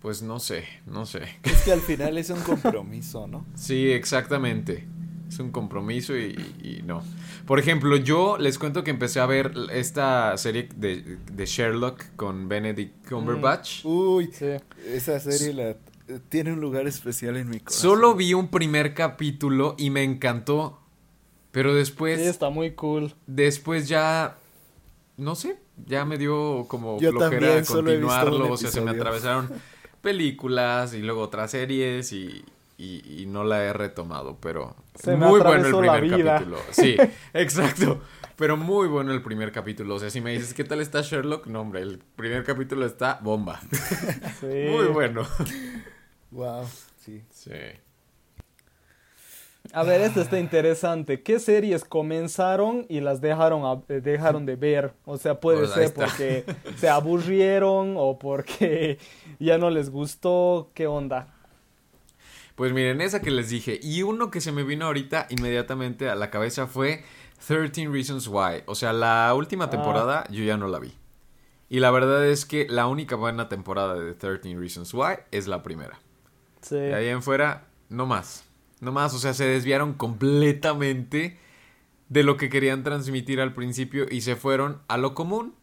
pues no sé, no sé. Es que al final es un compromiso, ¿no? Sí, exactamente. Es un compromiso y, y no. Por ejemplo, yo les cuento que empecé a ver esta serie de, de Sherlock con Benedict Cumberbatch. Uy, Sí. esa serie la, tiene un lugar especial en mi corazón. Solo vi un primer capítulo y me encantó. Pero después, Sí, está muy cool. después ya, no sé, ya me dio como Yo flojera también solo he visto un continuarlo. O sea, se me atravesaron películas y luego otras series y, y- y no la he retomado, pero Se me muy bueno el la primer vida. capítulo. Sí, exacto. Pero muy bueno el primer capítulo. O sea, si me dices qué tal está Sherlock, no, hombre, el primer capítulo está bomba. Sí. Muy bueno. Wow, sí. Sí. A ver, esto está interesante. ¿Qué series comenzaron y las dejaron, a- eh, dejaron de ver? O sea, puede Pues ser porque se aburrieron o porque ya no les gustó. ¿Qué onda? Pues miren, esa que les dije. Y uno que se me vino ahorita inmediatamente a la cabeza fue 13 Reasons Why. O sea, la última Ah. temporada yo ya no la vi. Y la verdad es que la única buena temporada de 13 Reasons Why es la primera. Sí. De ahí en fuera, no más. No más, o sea, se desviaron completamente de lo que querían transmitir al principio y se fueron a lo común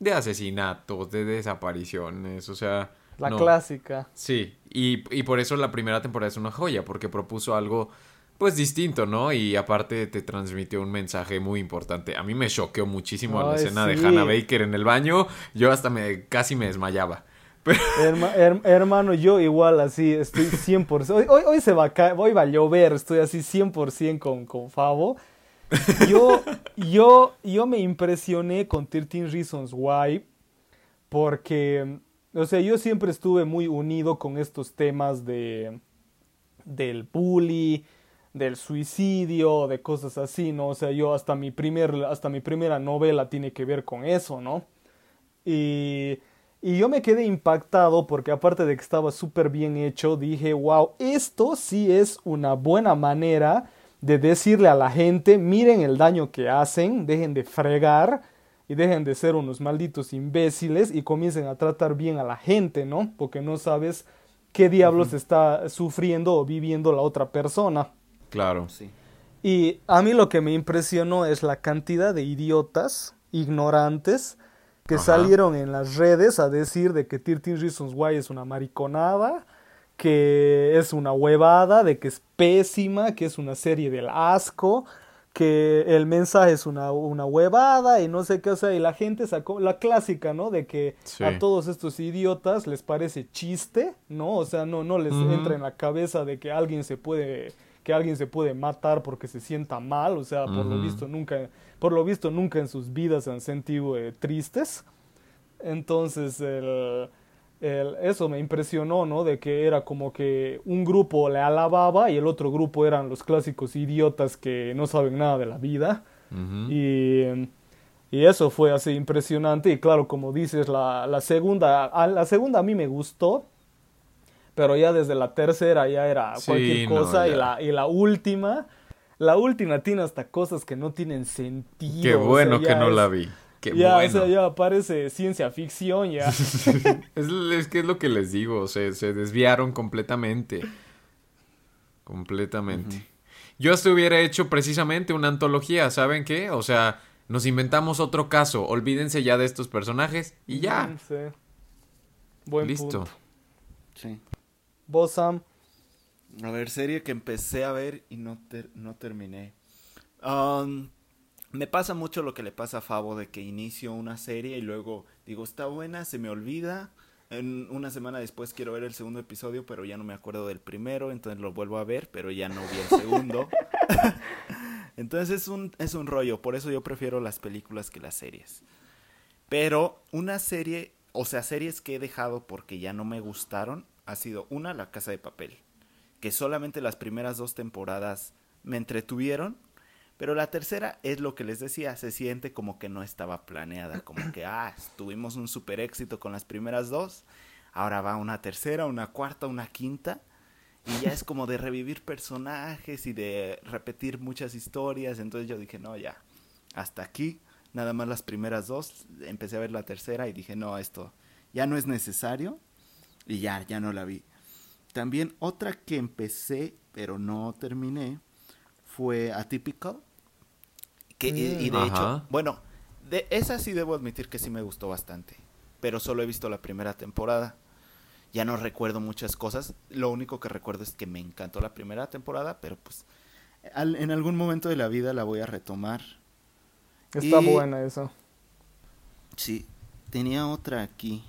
de asesinatos, de desapariciones, o sea... La no. clásica. Sí, y, y por eso la primera temporada es una joya, porque propuso algo pues distinto, ¿no? Y aparte te transmitió un mensaje muy importante. A mí me choqueó muchísimo la escena de. Hannah Baker en el baño. Yo hasta me casi me desmayaba. Herma- her- hermano, yo igual así estoy 100%. Hoy, hoy, hoy se va a caer, hoy va a llover, estoy así 100% con, con Favo. Yo, yo, yo me impresioné con 13 Reasons Why porque, o sea, yo siempre estuve muy unido con estos temas de del bully, del suicidio, de cosas así, ¿no? O sea, yo hasta mi primer, hasta mi primera novela tiene que ver con eso, ¿no? Y, y yo me quedé impactado porque aparte de que estaba súper bien hecho, dije, wow, esto sí es una buena manera de decirle a la gente, miren el daño que hacen, dejen de fregar y dejen de ser unos malditos imbéciles y comiencen a tratar bien a la gente, ¿no? Porque no sabes qué diablos está sufriendo o viviendo la otra persona. Claro. Sí. Y a mí lo que me impresionó es la cantidad de idiotas, ignorantes, que Ajá. salieron en las redes a decir de que 13 Reasons Why es una mariconada, que es una huevada, de que es pésima, que es una serie del asco, que el mensaje es una, una huevada y no sé qué, o sea, y la gente sacó la clásica, ¿no? De que Sí. a todos estos idiotas les parece chiste, ¿no? O sea, no, no les entra en la cabeza de que alguien se puede que alguien se puede matar porque se sienta mal, o sea, por lo visto nunca por lo visto nunca en sus vidas se han sentido eh, tristes. Entonces, el, el- eso me impresionó, ¿no? De que era como que un grupo le alababa y el otro grupo eran los clásicos idiotas que no saben nada de la vida. Ujú. Y, y eso fue así impresionante. Y claro, como dices, la, la segunda, a la segunda a mí me gustó. Pero ya desde la tercera ya era Sí, cualquier no, cosa. y, ya. la, y la última, la última tiene hasta cosas que no tienen sentido. Qué o sea, bueno que no es- la vi. Qué ya, bueno. o sea, ya parece ciencia ficción, ya. Es, es que es lo que les digo, se, se desviaron completamente. Completamente. Yo hasta hubiera hecho precisamente una antología, ¿saben qué? O sea, nos inventamos otro caso, olvídense ya de estos personajes y ya. Sí. Buen Listo. punto. Sí. Vos, Sam. A ver, serie que empecé a ver y no, no terminé. Um, me pasa mucho lo que le pasa a Fabo de que inicio una serie y luego digo, está buena, se me olvida. En una semana después quiero ver el segundo episodio, pero ya no me acuerdo del primero, entonces lo vuelvo a ver, pero ya no vi el segundo. entonces es un, es un rollo, por eso yo prefiero las películas que las series. Pero una serie, o sea, series que he dejado porque ya no me gustaron, ha sido una, La Casa de Papel, que solamente las primeras dos temporadas me entretuvieron, pero la tercera es lo que les decía, se siente como que no estaba planeada, como que, ah, tuvimos un super éxito con las primeras dos, ahora va una tercera, una cuarta, una quinta, y ya es como de revivir personajes y de repetir muchas historias, entonces yo dije, no, ya, hasta aquí, nada más las primeras dos, empecé a ver la tercera y dije, no, esto ya no es necesario, y ya, ya no la vi. También otra que empecé, pero no terminé, fue Atypical. Que, y, y de hecho, bueno, de esa sí debo admitir que sí me gustó bastante. Pero solo he visto la primera temporada. Ya no recuerdo muchas cosas. Lo único que recuerdo es que me encantó la primera temporada, pero pues al- en algún momento de la vida la voy a retomar. Está Y- buena eso. Sí, tenía otra aquí.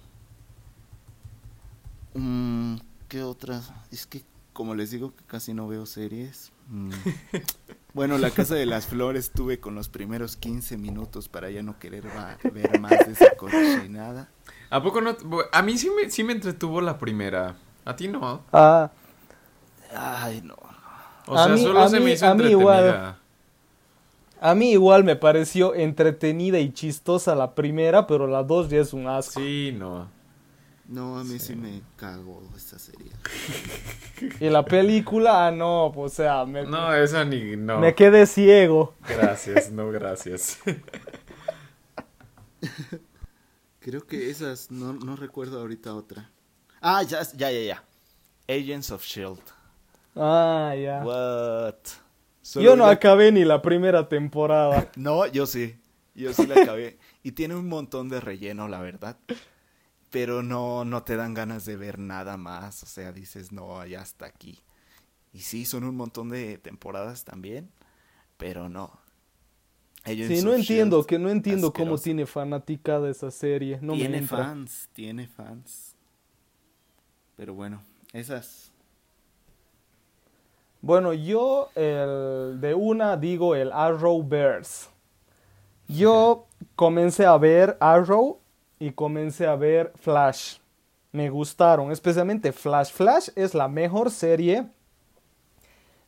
Mm, ¿Qué otra? Es que, como les digo, que casi no veo series. Mm. Bueno, La Casa de las Flores tuve con los primeros 15 minutos para ya no querer ver más de esa cochinada. ¿A poco no? A mí sí me, sí me entretuvo la primera. A ti no. Ah, Ay, no. O A sea, mí- solo a se mí- me hizo a mí entretenida. igual. a mí igual me pareció entretenida y chistosa la primera, pero la dos ya es un asco. Sí, no. No, a mí sí, me cagó esta serie. Y la película, ah, no, pues, o sea, me, No, esa ni. No. me quedé ciego. Gracias, no, gracias. Creo que esas, no, no recuerdo ahorita otra. Ah, ya, ya, ya, ya. Agents of Shield. Ah, ya. What? Solo Yo no la- acabé ni la primera temporada. No, yo sí. Yo sí la acabé. y tiene un montón de relleno, la verdad. Pero no, no te dan ganas de ver nada más. O sea, dices, no, ya hasta aquí. Y sí, son un montón de temporadas también, pero no. sí, no entiendo, que no entiendo cómo tiene de esa serie. No tiene fans, tiene fans. Pero bueno, esas. Bueno, yo el de una digo el Arrow Bears. Yo comencé a ver Arrow y comencé a ver Flash. Me gustaron, especialmente Flash. Flash es la mejor serie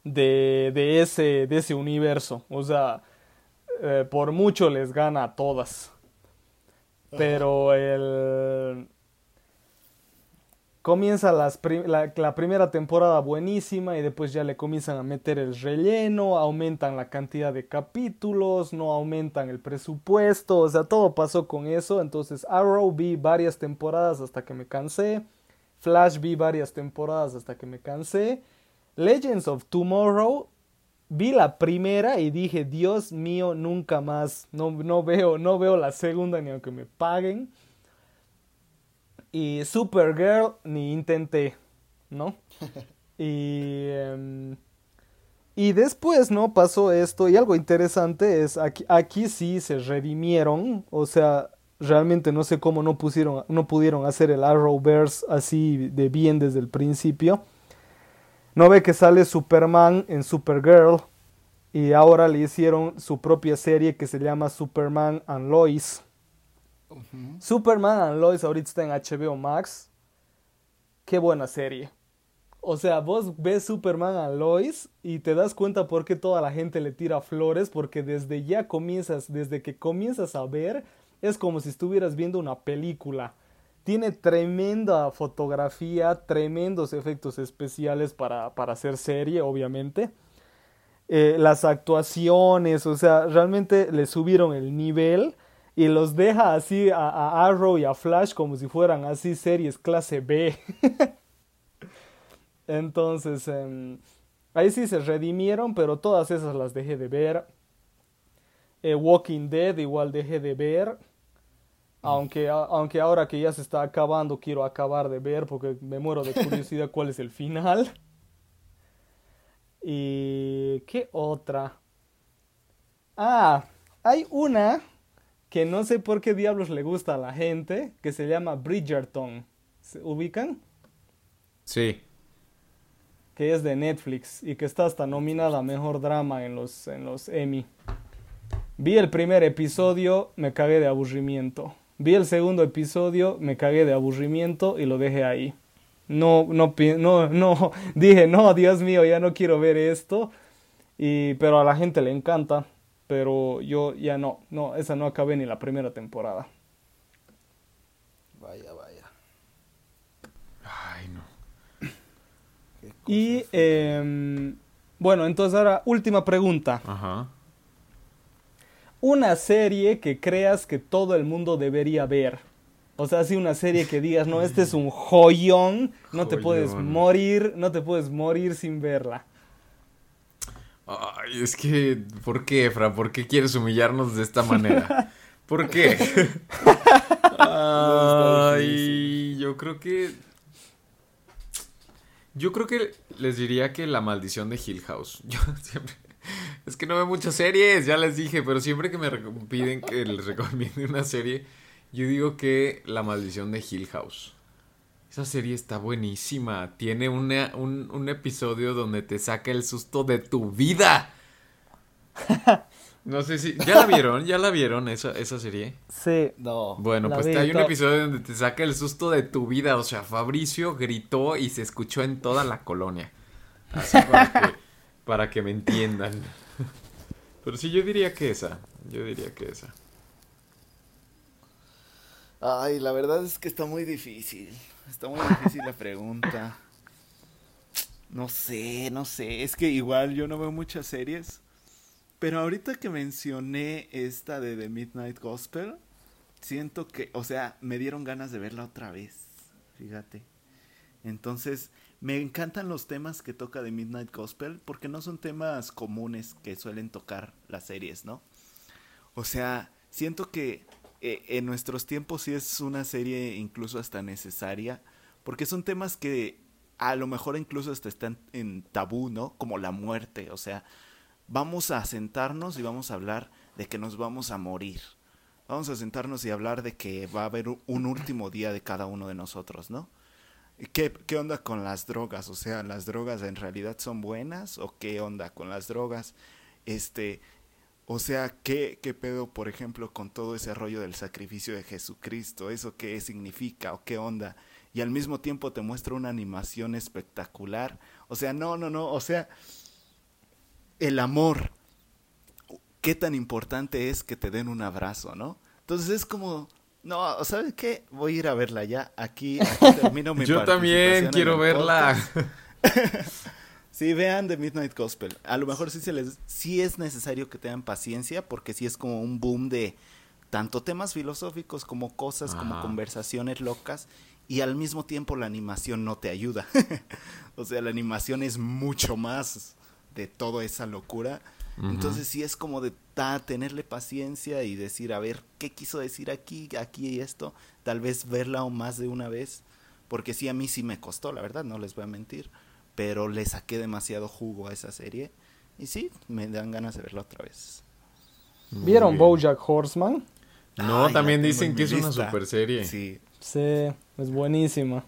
de, de, ese, de ese universo. O sea, eh, por mucho les gana a todas. Pero el, comienza las la, primera temporada buenísima y después ya le comienzan a meter el relleno, aumentan la cantidad de capítulos, no aumentan el presupuesto, o sea, todo pasó con eso. Entonces Arrow vi varias temporadas hasta que me cansé, Flash vi varias temporadas hasta que me cansé, Legends of Tomorrow vi la primera y dije, Dios mío, nunca más, no, no veo, no veo la segunda ni aunque me paguen. Y Supergirl ni intenté, ¿no? y, em, y después, ¿no? Pasó esto y algo interesante es, aquí, aquí sí se redimieron, o sea, realmente no sé cómo no pusieron, no pudieron hacer el Arrowverse así de bien desde el principio. No ve que sale Superman en Supergirl y ahora le hicieron su propia serie que se llama Superman and Lois. Superman and Lois ahorita está en HBO Max. Qué buena serie. O sea, vos ves Superman and Lois y te das cuenta por qué toda la gente le tira flores, porque desde ya comienzas, desde que comienzas a ver, es como si estuvieras viendo una película. Tiene tremenda fotografía, tremendos efectos especiales para, para hacer serie, obviamente. Eh, las actuaciones, o sea, realmente le subieron el nivel y los deja así a, Arrow y a Flash como si fueran así series clase B. Entonces, em, ahí sí se redimieron, pero todas esas las dejé de ver. Eh, Walking Dead igual dejé de ver. Aunque, aunque ahora que ya se está acabando, quiero acabar de ver porque me muero de curiosidad cuál es el final. ¿Y qué otra? Ah, hay una que no sé por qué diablos le gusta a la gente, que se llama Bridgerton. ¿Se ubican? Sí. Que es de Netflix y que está hasta nominada a Mejor Drama en los, en los Emmy. Vi el primer episodio, me cagué de aburrimiento. Vi el segundo episodio, me cagué de aburrimiento y lo dejé ahí. No, no, no, no, dije, no, Dios mío, ya no quiero ver esto. Y, pero a la gente le encanta pero yo ya no, no, esa no acabé ni la primera temporada. Vaya, vaya. Ay, no. Y em, bueno, entonces ahora, última pregunta. Ajá. Una serie que creas que todo el mundo debería ver. O sea, así una serie que digas, no, este es un joyón, no te puedes morir, no te puedes morir sin verla. Ay, es que, ¿por qué, Efra? ¿Por qué quieres humillarnos de esta manera? ¿Por qué? Ay, yo creo que... Yo creo que les diría que la maldición de Hill House. Yo siempre... Es que no veo muchas series, ya les dije, pero siempre que me piden que les recomiende una serie, yo digo que la maldición de Hill House. Esa serie está buenísima. Tiene un, episodio donde te saca el susto de tu vida. No sé si. ¿Ya la vieron? ¿Ya la vieron esa, esa serie? Sí. No. Bueno, pues hay un episodio donde te saca el susto de tu vida. O sea, Fabricio gritó y se escuchó en toda la colonia. Así para que, para que me entiendan. Pero sí, yo diría que esa. Yo diría que esa. Ay, la verdad es que está muy difícil. Está muy difícil la pregunta. No sé, no sé. Es que igual yo no veo muchas series. Pero ahorita que mencioné esta de The Midnight Gospel, siento que, o sea, me dieron ganas de verla otra vez. Fíjate. Entonces, me encantan los temas que toca The Midnight Gospel porque no son temas comunes que suelen tocar las series, ¿no? O sea, siento que eh, en nuestros tiempos sí es una serie incluso hasta necesaria, porque son temas que a lo mejor incluso este está en, tabú, ¿no? Como la muerte, o sea, vamos a sentarnos y vamos a hablar de que nos vamos a morir. Vamos a sentarnos y hablar de que va a haber un último día de cada uno de nosotros, ¿no? ¿Qué, ¿Qué onda con las drogas? O sea, ¿las drogas en realidad son buenas? ¿O qué onda con las drogas? Este, o sea, ¿qué, ¿qué pedo, por ejemplo, con todo ese rollo del sacrificio de Jesucristo? ¿Eso qué significa o qué onda? Y al mismo tiempo te muestra una animación espectacular. O sea, no, no, no. O sea, el amor. ¿Qué tan importante es que te den un abrazo, no? Entonces es como, no, ¿sabes qué? Voy a ir a verla ya. Aquí, aquí termino mi Yo también quiero verla. Sí, vean The Midnight Gospel. A lo mejor sí se les sí es necesario que tengan paciencia porque sí es como un boom de tanto temas filosóficos como cosas como conversaciones locas y al mismo tiempo la animación no te ayuda. o sea, la animación es mucho más de toda esa locura. Entonces sí es como de ta- tenerle paciencia y decir, a ver, ¿qué quiso decir aquí, aquí y esto? Tal vez verla o más de una vez, porque sí a mí sí me costó, la verdad, no les voy a mentir, pero le saqué demasiado jugo a esa serie y sí, me dan ganas de verla otra vez. Muy ¿Vieron bien. Bojack Horseman? No, Ay, también dicen en que es una super serie. Sí, Sí, es buenísima.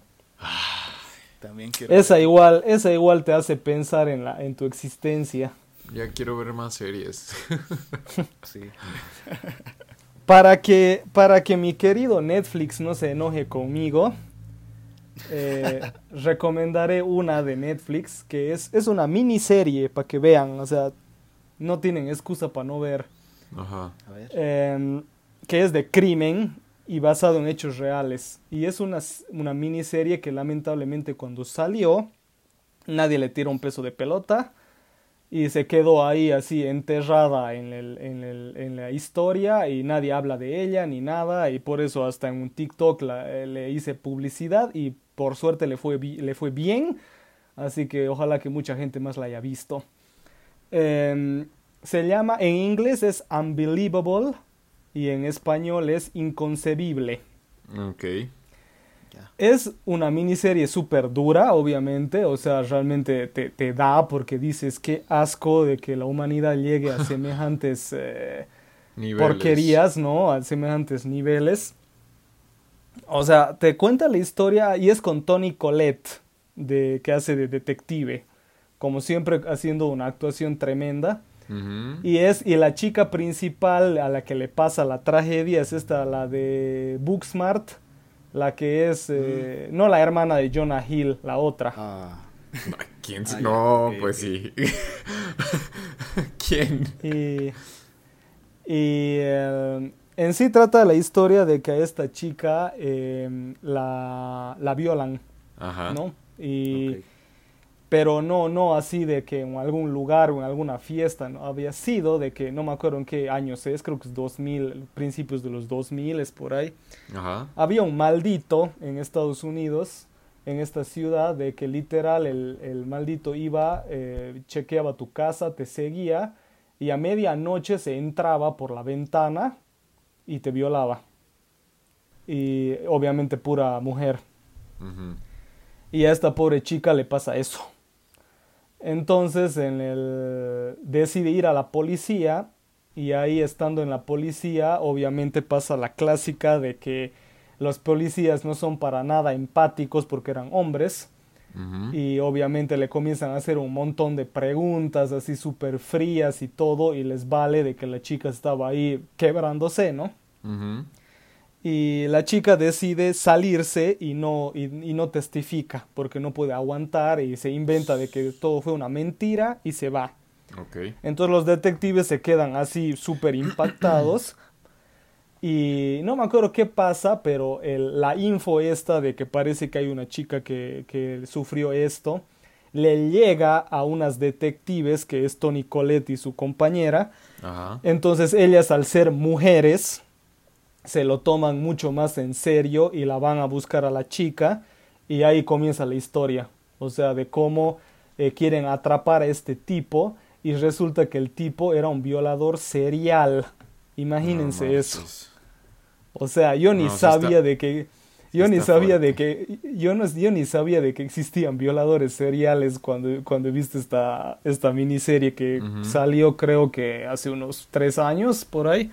también quiero Esa ver. igual, esa igual te hace pensar en la, en tu existencia. Ya quiero ver más series. Sí. Para que, para que mi querido Netflix no se enoje conmigo, eh, recomendaré una de Netflix que es, es una miniserie para que vean, o sea, no tienen excusa para no ver, Ajá. A ver. em, que es de crimen y basado en hechos reales. Y es una, una miniserie que lamentablemente cuando salió, nadie le tira un peso de pelota y se quedó ahí así enterrada en, el- en, el- en la historia y nadie habla de ella ni nada y por eso hasta en un TikTok la- eh, le hice publicidad y por suerte le fue, le fue bien, así que ojalá que mucha gente más la haya visto. Em, se llama, en inglés es Unbelievable y en español es Inconcebible. Ok. Es una miniserie súper dura, obviamente, o sea, realmente te, te da porque dices qué asco de que la humanidad llegue a semejantes eh, porquerías, ¿no? A semejantes niveles. O sea, te cuenta la historia y es con Tony Collette, de, que hace de detective, como siempre haciendo una actuación tremenda. Y es y la chica principal a la que le pasa la tragedia es esta, la de Booksmart, la que es eh, no la hermana de Jonah Hill, la otra. Ah, ¿Quién? se- ya, no, pues sí. ¿Quién? Y, y eh, en sí trata la historia de que a esta chica eh, la, la violan, Ajá. ¿no? Y, ok. Pero no, no así de que en algún lugar o en alguna fiesta, ¿no? Había sido de que no me acuerdo en qué años es, creo que es 2000, principios de los 2000 es por ahí. Ajá. Había un maldito en Estados Unidos, en esta ciudad, de que literal el, el maldito iba, eh, chequeaba tu casa, te seguía y a medianoche se entraba por la ventana y te violaba. Y obviamente pura mujer. Y a esta pobre chica le pasa eso. Entonces en el decide ir a la policía y ahí estando en la policía obviamente pasa la clásica de que los policías no son para nada empáticos porque eran hombres Y obviamente le comienzan a hacer un montón de preguntas así súper frías y todo y les vale de que la chica estaba ahí quebrándose, ¿no? Y la chica decide salirse y no, y, y no testifica porque no puede aguantar y se inventa de que todo fue una mentira y se va. Entonces los detectives se quedan así súper impactados y no me acuerdo qué pasa, pero el- la info esta de que parece que hay una chica que, que sufrió esto le llega a unas detectives que es Tony Colette y su compañera. Ajá. Entonces ellas al ser mujeres se lo toman mucho más en serio y la van a buscar a la chica y ahí comienza la historia. O sea, de cómo eh, quieren atrapar a este tipo y resulta que el tipo era un violador serial. Imagínense No eso. O sea, yo ni No, sí está- sabía de que Yo ni sabía fuerte. de que yo no yo ni sabía de que existían violadores seriales cuando cuando viste esta esta miniserie que salió creo que hace unos tres años por ahí.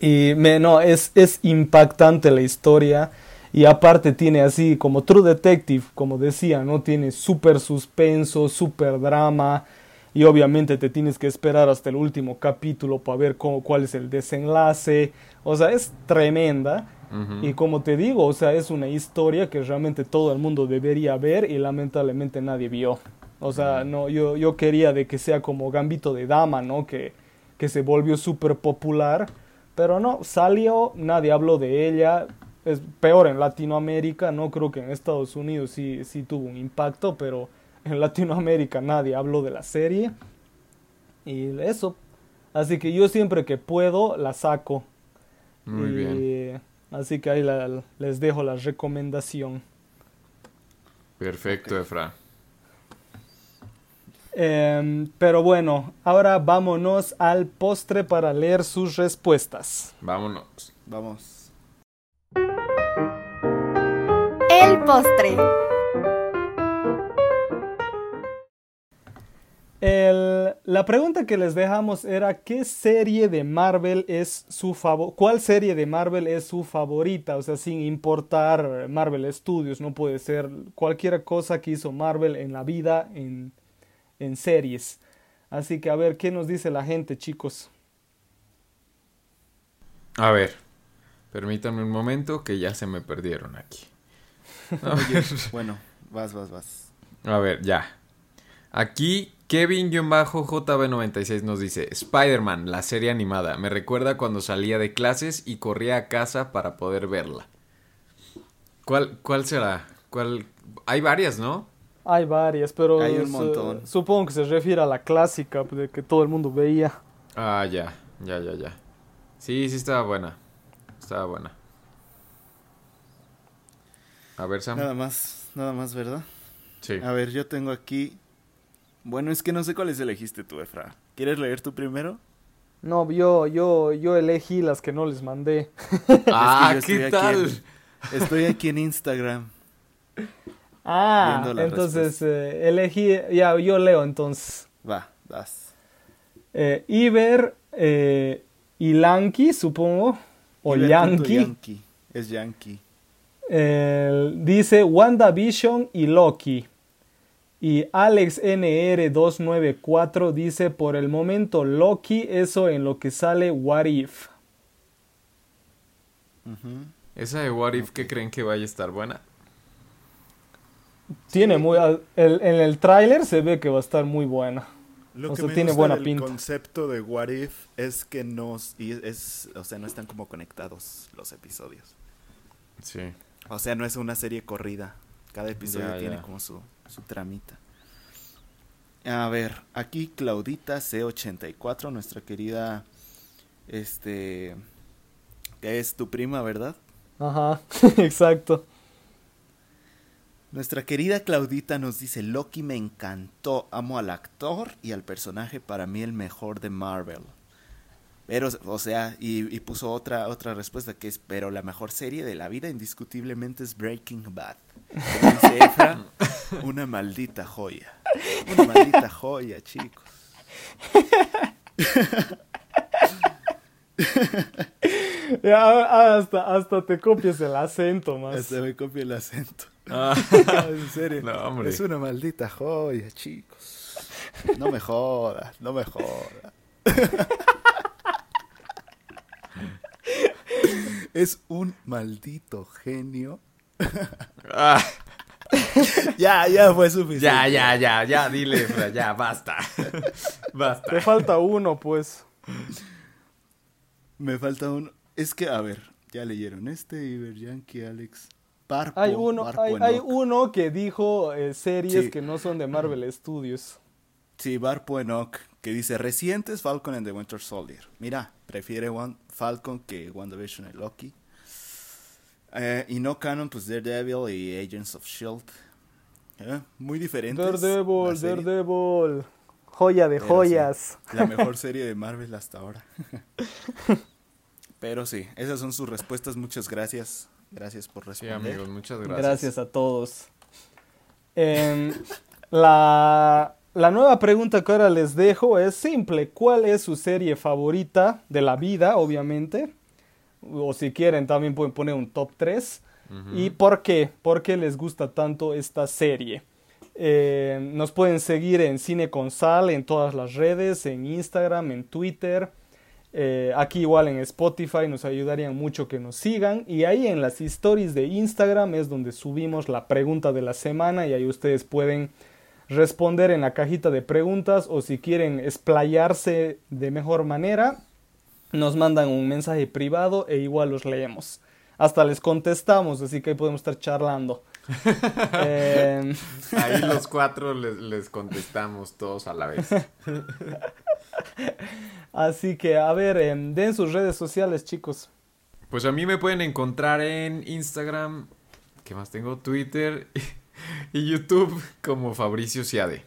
Y me no es es impactante la historia. Y aparte tiene así como True Detective como decía no tiene súper suspenso súper drama. Y obviamente te tienes que esperar hasta el último capítulo para ver cómo, cuál es el desenlace o sea es tremenda y como te digo, o sea, es una historia que realmente todo el mundo debería ver y lamentablemente nadie vio. O sea, no, yo, yo quería de que sea como Gambito de Dama, ¿no? Que, que se volvió súper popular, pero no, salió, nadie habló de ella. Es peor en Latinoamérica, no creo que en Estados Unidos sí, sí tuvo un impacto, pero en Latinoamérica nadie habló de la serie. Y eso. Así que yo siempre que puedo la saco. Muy Y, bien. Así que ahí la- les dejo la recomendación. Perfecto, Efra. Em, pero bueno, ahora vámonos al postre para leer sus respuestas. Vámonos. Vamos. El postre. El- la pregunta que les dejamos era ¿qué serie de Marvel es su favor ¿Cuál serie de Marvel es su favorita? O sea, sin importar Marvel Studios, no puede ser cualquier cosa que hizo Marvel en la vida en, en series. Así que a ver, ¿qué nos dice la gente, chicos? A ver, permítanme un momento que ya se me perdieron aquí. Bueno, vas, vas, vas. a ver, ya. Aquí Kevin-JB96 nos dice, Spider-Man, la serie animada, me recuerda cuando salía de clases y corría a casa para poder verla. ¿Cuál, cuál será? ¿Cuál? Hay varias, ¿no? Hay varias, pero Hay un montón. supongo que se refiere a la clásica de que todo el mundo veía. Ah, ya, ya, ya, ya. Sí, sí estaba buena. Estaba buena. A ver, Sam. Nada más, nada más, ¿verdad? Sí. A ver, yo tengo aquí. Bueno, es que no sé cuáles elegiste tú, Efra. ¿Quieres leer tú primero? No, yo, yo, yo elegí las que no les mandé. Ah, Es que yo ¿qué estoy aquí tal? en- Estoy aquí en Instagram. Ah, entonces eh, elegí, ya, yo leo entonces. Va, vas. Eh, Iber eh, y Lanky, supongo, o Iber Yankee, Yankee. Es Yankee. eh, dice WandaVision y Loki. Y AlexNR294 dice, por el momento Loki, eso en lo que sale What If. Esa de What If, ¿qué creen que vaya a estar buena? Tiene muy, al- el- en el tráiler se ve que va a estar muy buena. Lo O que sea, me tiene gusta buena del pinta. concepto de What If es que nos y es, o sea, no están como conectados los episodios. Sí. O sea, no es una serie corrida. Cada episodio Ya, tiene ya. como su Su tramita. A ver, aquí Claudita C84, nuestra querida. Este. Que es tu prima, ¿verdad? Ajá, exacto. Nuestra querida Claudita nos dice: Loki me encantó. Amo al actor y al personaje, para mí el mejor de Marvel. Pero, o sea, y, y puso otra, otra respuesta que es: Pero la mejor serie de la vida, indiscutiblemente, es Breaking Bad. Como dice Efra, una maldita joya. Una maldita joya, chicos. Ya, hasta, hasta te copias el acento más. Hasta me copia el acento. Ah, en serio. no, hombre. Es una maldita joya, chicos. No me jodas, no me jodas. es un maldito genio. Ah, Ya, ya fue suficiente. ya, ya, ya, ya, dile, ya, basta. basta. Te falta uno, pues. Me falta uno. Es que, a ver, ya leyeron este, Iber Yankee, Alex. Barpo, Hay uno, Barpo hay, uno que dijo eh, series Sí. que no son de Marvel Studios. Sí, Barpo Enoch, que dice recientes Falcon and the Winter Soldier. Mira, prefiere One, Falcon que WandaVision y Loki. Eh, y no canon, pues Daredevil y Agents of S.H.I.E.L.D. Eh, muy diferentes. Daredevil, Daredevil. Joya de Pero joyas. La mejor serie de Marvel hasta ahora. Pero sí, esas son sus respuestas. Muchas gracias Gracias por Sí, responder. amigos, muchas gracias. Gracias a todos. Em, la, la nueva pregunta que ahora les dejo es simple. ¿Cuál es su serie favorita de la vida, obviamente? O si quieren, también pueden poner un top 3. Ujú. ¿Y por qué? ¿Por qué les gusta tanto esta serie? Eh, nos pueden seguir en Cine con Sal en todas las redes, en Instagram, en Twitter. Eh, aquí igual en Spotify nos ayudarían mucho que nos sigan. Y ahí en las stories de Instagram es donde subimos la pregunta de la semana y ahí ustedes pueden responder en la cajita de preguntas o si quieren explayarse de mejor manera, nos mandan un mensaje privado e igual los leemos. Hasta les contestamos, así que ahí podemos estar charlando. Em, Ahí los cuatro les, les contestamos todos a la vez. así que, a ver, em, den sus redes sociales, chicos. Pues a mí me pueden encontrar en Instagram, ¿qué más tengo? Twitter y YouTube como Fabricio Ciade.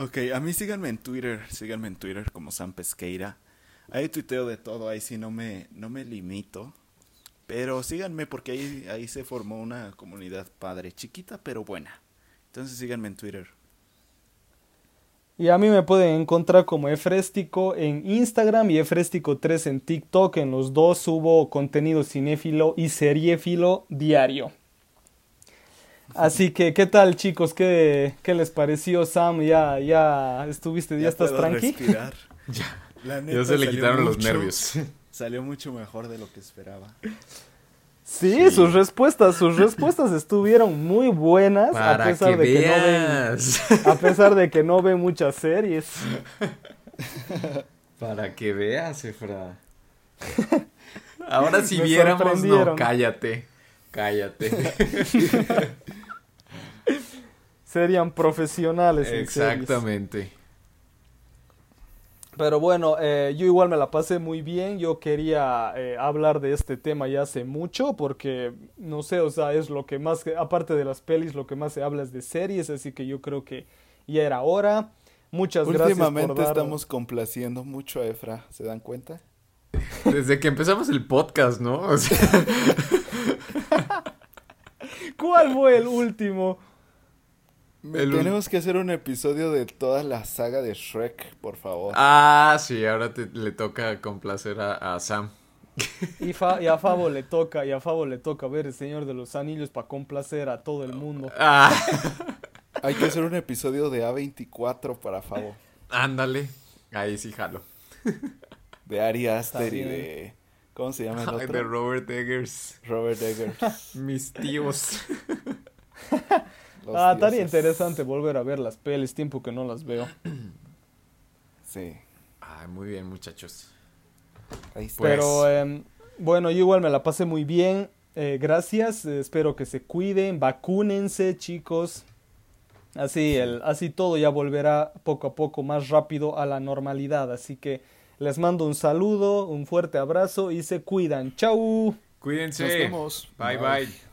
Ok, a mí síganme en Twitter, síganme en Twitter como Sam Pesqueira. Ahí tuiteo de todo, ahí sí no me, no me limito. Pero síganme porque ahí, ahí se formó una comunidad padre, chiquita pero buena. Entonces síganme en Twitter. Y a mí me pueden encontrar como Efrestico en Instagram y Efrestico3 en TikTok. En los dos subo contenido cinéfilo y seriéfilo diario. Así que, ¿qué tal chicos? ¿Qué, qué les pareció Sam? ¿Ya, ya estuviste, ya, estás puedo tranqui? respirar. Ya, La ya neta, se le salió quitaron los mucho- nervios. Salió mucho mejor de lo que esperaba. Sí, Sí. sus respuestas, sus respuestas estuvieron muy buenas a Para pesar que de que no ven, veas. a pesar de que no ven muchas series. Para que veas, Efra. Ahora si Me viéramos, no, cállate. Cállate. Serían profesionales en. Exactamente. Pero bueno, eh, yo igual me la pasé muy bien. Yo quería eh, hablar de este tema ya hace mucho porque, no sé, o sea, es lo que más, aparte de las pelis, lo que más se habla es de series, así que yo creo que ya era hora. Muchas gracias Últimamente por dar... estamos complaciendo mucho a Efra, ¿se dan cuenta? Desde que empezamos el podcast, ¿no? O sea, ¿Cuál fue el último? El Tenemos que hacer un episodio de toda la saga de Shrek, por favor. ah, sí, ahora te- le toca complacer a, a Sam. Y, Fa- y a Fabo le toca, y a Fabo le toca ver el Señor de los Anillos para complacer a todo el mundo. Ah, Hay que hacer un episodio de A24 para Favo. ándale. Ahí sí jalo. De Ari Aster y bien. de... ¿Cómo se llama el Ay, otro? de Robert Eggers. Robert Eggers. Mis tíos. Los ah, estaría dioses. interesante volver a ver las pelis, tiempo que no las veo. Sí. Ay, muy bien, muchachos. Ahí está. Pues- Pero em, bueno, yo igual me la pasé muy bien. Eh, gracias, eh, espero que se cuiden, vacúnense chicos. Así, el, así todo ya volverá poco a poco más rápido a la normalidad. Así que les mando un saludo, un fuerte abrazo y se cuidan. ¡Chau! Cuídense. Nos vemos. bye. bye.